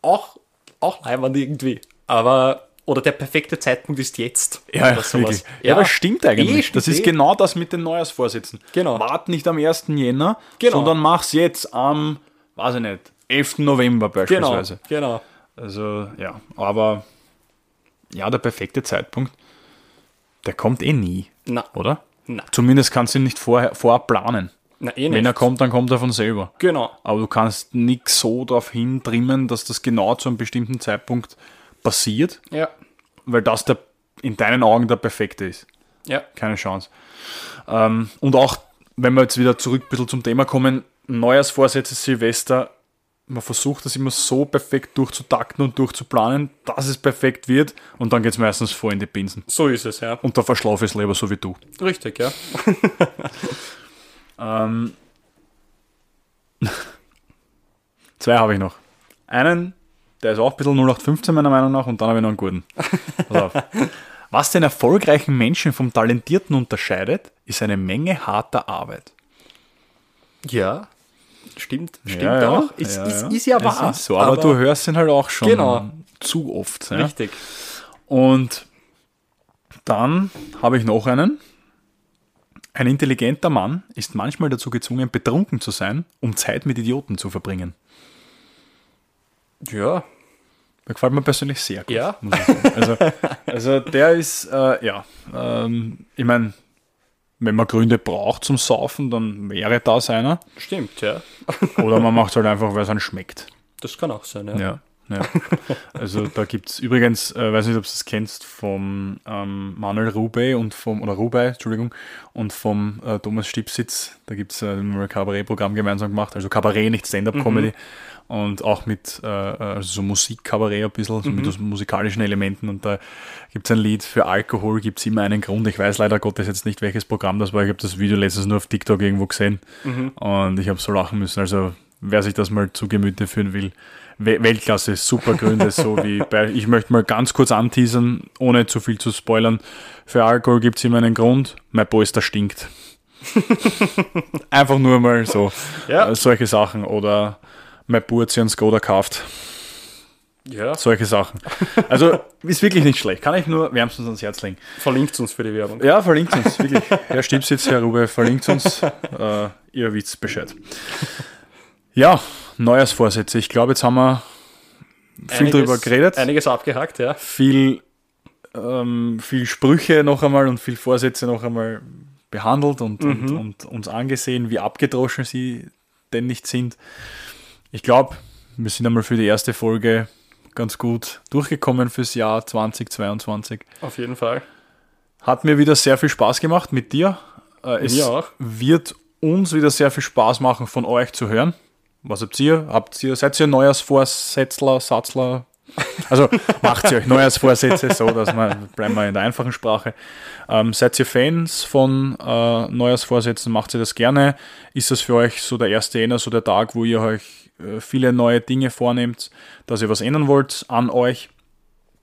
auch, auch leibend irgendwie. Aber, oder der perfekte Zeitpunkt ist jetzt. Ja, oder sowas. wirklich. Ja, das stimmt eigentlich. Eh, das ist eh. genau das mit den Neujahrsvorsätzen. Genau. Wart nicht am 1. Jänner, Genau. sondern mach's jetzt am, weiß ich nicht, 11. November Genau, beispielsweise. genau. Also, ja, aber ja, der perfekte Zeitpunkt, der kommt eh nie, Na, oder? na, Zumindest kannst du ihn nicht vorher, vorab planen. Na eh Wenn er kommt, dann kommt er von selber. Genau. Aber du kannst nichts so darauf hintrimmen, dass das genau zu einem bestimmten Zeitpunkt passiert, Ja, weil das der, in deinen Augen der perfekte ist. ja, Keine Chance. Ähm, und auch, wenn wir jetzt wieder zurück ein bisschen zum Thema kommen, Neujahrsvorsätze, Silvester, man versucht das immer so perfekt durchzutakten und durchzuplanen, dass es perfekt wird und dann geht es meistens voll in die Binsen. so ist es, ja. Und da verschlafe ich es lieber so wie du. Richtig, ja. (laughs) Ähm, zwei habe ich noch. Einen, der ist auch ein bisschen 0815 meiner Meinung nach und dann habe ich noch einen guten. Pass auf. (laughs) Was den erfolgreichen Menschen vom Talentierten unterscheidet, ist eine Menge harter Arbeit. Ja, stimmt, stimmt Ja, ja, auch. Ist ja, ist, ist ja Es wahr. ist so, aber, du hörst ihn halt auch schon Genau. zu oft. Ja? Richtig. Und dann habe ich noch einen. Ein intelligenter Mann ist manchmal dazu gezwungen, betrunken zu sein, um Zeit mit Idioten zu verbringen. Ja, Der gefällt mir persönlich sehr gut. Ja. Also, also der ist, äh, ja, ähm, ich meine, wenn man Gründe braucht zum Saufen, dann wäre das einer. stimmt, ja. Oder man macht es halt einfach, weil es einem schmeckt. Das kann auch sein, ja. Ja, ja. Also da gibt es übrigens, äh, weiß nicht, ob du es kennst, vom ähm, Manuel Rubey und vom, oder Rubey, Entschuldigung, und vom äh, Thomas Stipsitz, da gibt es äh, ein Kabarettprogramm gemeinsam gemacht, also Kabarett, nicht Stand-Up-Comedy. Und auch mit äh, also so Musikkabarett ein bisschen, so mit so musikalischen Elementen. Und da gibt es ein Lied für Alkohol, gibt es immer einen Grund. Ich weiß leider Gottes jetzt nicht, welches Programm das war. Ich habe das Video letztens nur auf TikTok irgendwo gesehen. Und ich habe so lachen müssen. Also wer sich das mal zu Gemüte führen will, Weltklasse, super Gründe, so (laughs) wie bei, ich möchte mal ganz kurz anteasern, ohne zu viel zu spoilern. Für Alkohol gibt es immer einen Grund, mein Polster stinkt. (laughs) Einfach nur mal so Ja. äh, solche Sachen oder mein Bub hat sich einen Skoda gekauft, Ja, solche Sachen. Also (laughs) ist wirklich nicht schlecht, kann ich nur wärmstens ans Herz legen. verlinkt uns für die Werbung. Ja, verlinkt uns, wirklich. Herr Stipsitz, Herr Rube, verlinkt uns. Äh, ihr wisst Bescheid. Ja, Neujahrsvorsätze. Ich glaube, jetzt haben wir viel drüber geredet. Einiges abgehakt, ja. viel, ähm, viel Sprüche noch einmal und viel Vorsätze noch einmal behandelt und, und, und uns angesehen, wie abgedroschen sie denn nicht sind. Ich glaube, wir sind einmal für die erste Folge ganz gut durchgekommen fürs Jahr 2022. Auf jeden Fall. Hat mir wieder sehr viel Spaß gemacht mit dir. Äh, es Mir auch. wird uns wieder sehr viel Spaß machen, von euch zu hören. Was habt ihr? Habt ihr, seid ihr Neujahrsvorsätzler, Satzler? Also (laughs) macht ihr euch Neujahrsvorsätze, so dass wir, bleiben wir in der einfachen Sprache. Ähm, seid ihr Fans von äh, Neujahrsvorsätzen? Macht ihr das gerne? Ist das für euch so der erste Jänner, so der Tag, wo ihr euch äh, viele neue Dinge vornehmt, dass ihr was ändern wollt an euch?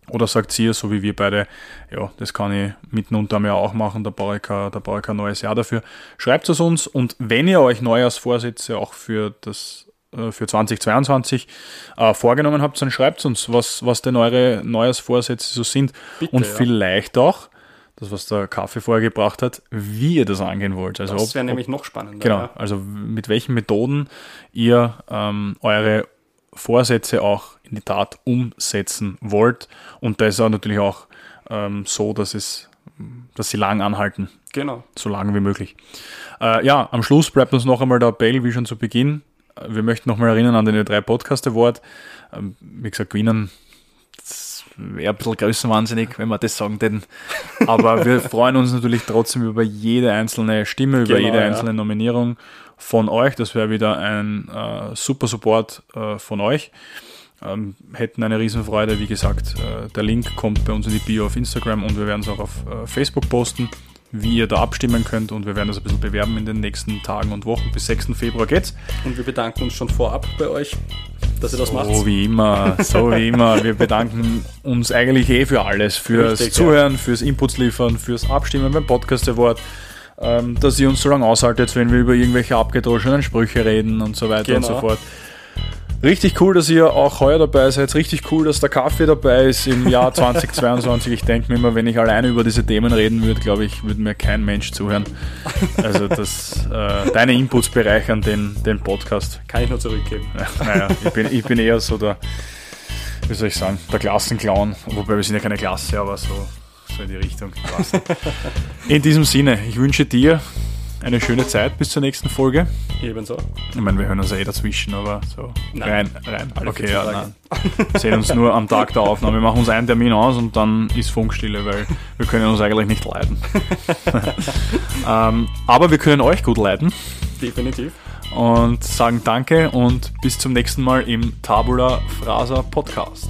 Oder sagt ihr, so wie wir beide, ja, das kann ich mitten unterm Jahr auch machen, da brauche ich kein, da brauche ich kein neues Jahr dafür. Schreibt es uns und wenn ihr euch Neujahrsvorsätze auch für das für 2022 äh, vorgenommen habt, dann schreibt uns, was, was denn eure Neujahrsvorsätze so sind Bitte, und ja. vielleicht auch, das was der Kaffee vorher gebracht hat, wie ihr das angehen wollt. Also Das wäre nämlich noch spannender. Genau, Ja. also mit welchen Methoden ihr ähm, eure Vorsätze auch in die Tat umsetzen wollt. Und das ist auch natürlich auch ähm, so, dass es, dass sie lang anhalten, Genau. so lange wie möglich. Äh, ja, am Schluss bleibt uns noch einmal der Appell, wie schon zu Beginn. Wir möchten nochmal erinnern an den E3 Podcast Award. Ähm, wie gesagt, gewinnen wäre ein bisschen größenwahnsinnig, wenn wir das sagen täten. Aber wir (laughs) freuen uns natürlich trotzdem über jede einzelne Stimme, über Genau, jede ja. einzelne Nominierung von euch. Das wäre wieder ein äh, super Support äh, von euch. Ähm, hätten eine Riesenfreude. Wie gesagt, äh, der Link kommt bei uns in die Bio auf Instagram und wir werden es auch auf äh, Facebook posten, wie ihr da abstimmen könnt und wir werden das ein bisschen bewerben in den nächsten Tagen und Wochen. Bis 6. Februar geht's. Und wir bedanken uns schon vorab bei euch, dass ihr das macht. So wie immer, so wie immer. (laughs) Wir bedanken uns eigentlich eh für alles. Fürs Richtig, Zuhören, fürs Inputs liefern, fürs Abstimmen beim Podcast Award. ähm, dass ihr uns so lange aushaltet, wenn wir über irgendwelche abgedroschenen Sprüche reden und so weiter und so Genau. fort. Richtig cool, dass ihr auch heuer dabei seid. Richtig cool, dass der Kaffee dabei ist im Jahr (laughs) 2022. Ich denke mir immer, wenn ich alleine über diese Themen reden würde, glaube ich, würde mir kein Mensch zuhören. Also das, äh, deine Inputs bereichern den, den Podcast. Kann ich nur zurückgeben. Ja, naja, ich bin, ich bin eher so der, wie soll ich sagen, der Klassenclown. Wobei wir sind ja keine Klasse, aber so, so in die Richtung. (laughs) In diesem Sinne, ich wünsche dir eine schöne Zeit bis zur nächsten Folge. Ebenso. Ich meine, wir hören uns ja eh dazwischen, aber so Nein. rein, rein. Alle Okay, 14 ja, nein. Wir sehen uns nur am Tag der Aufnahme. Wir machen uns einen Termin aus und dann ist Funkstille, weil wir können uns eigentlich nicht leiden. (laughs) ähm, aber wir können euch gut leiden Definitiv. und sagen Danke und bis zum nächsten Mal im Tabula Frasa Podcast.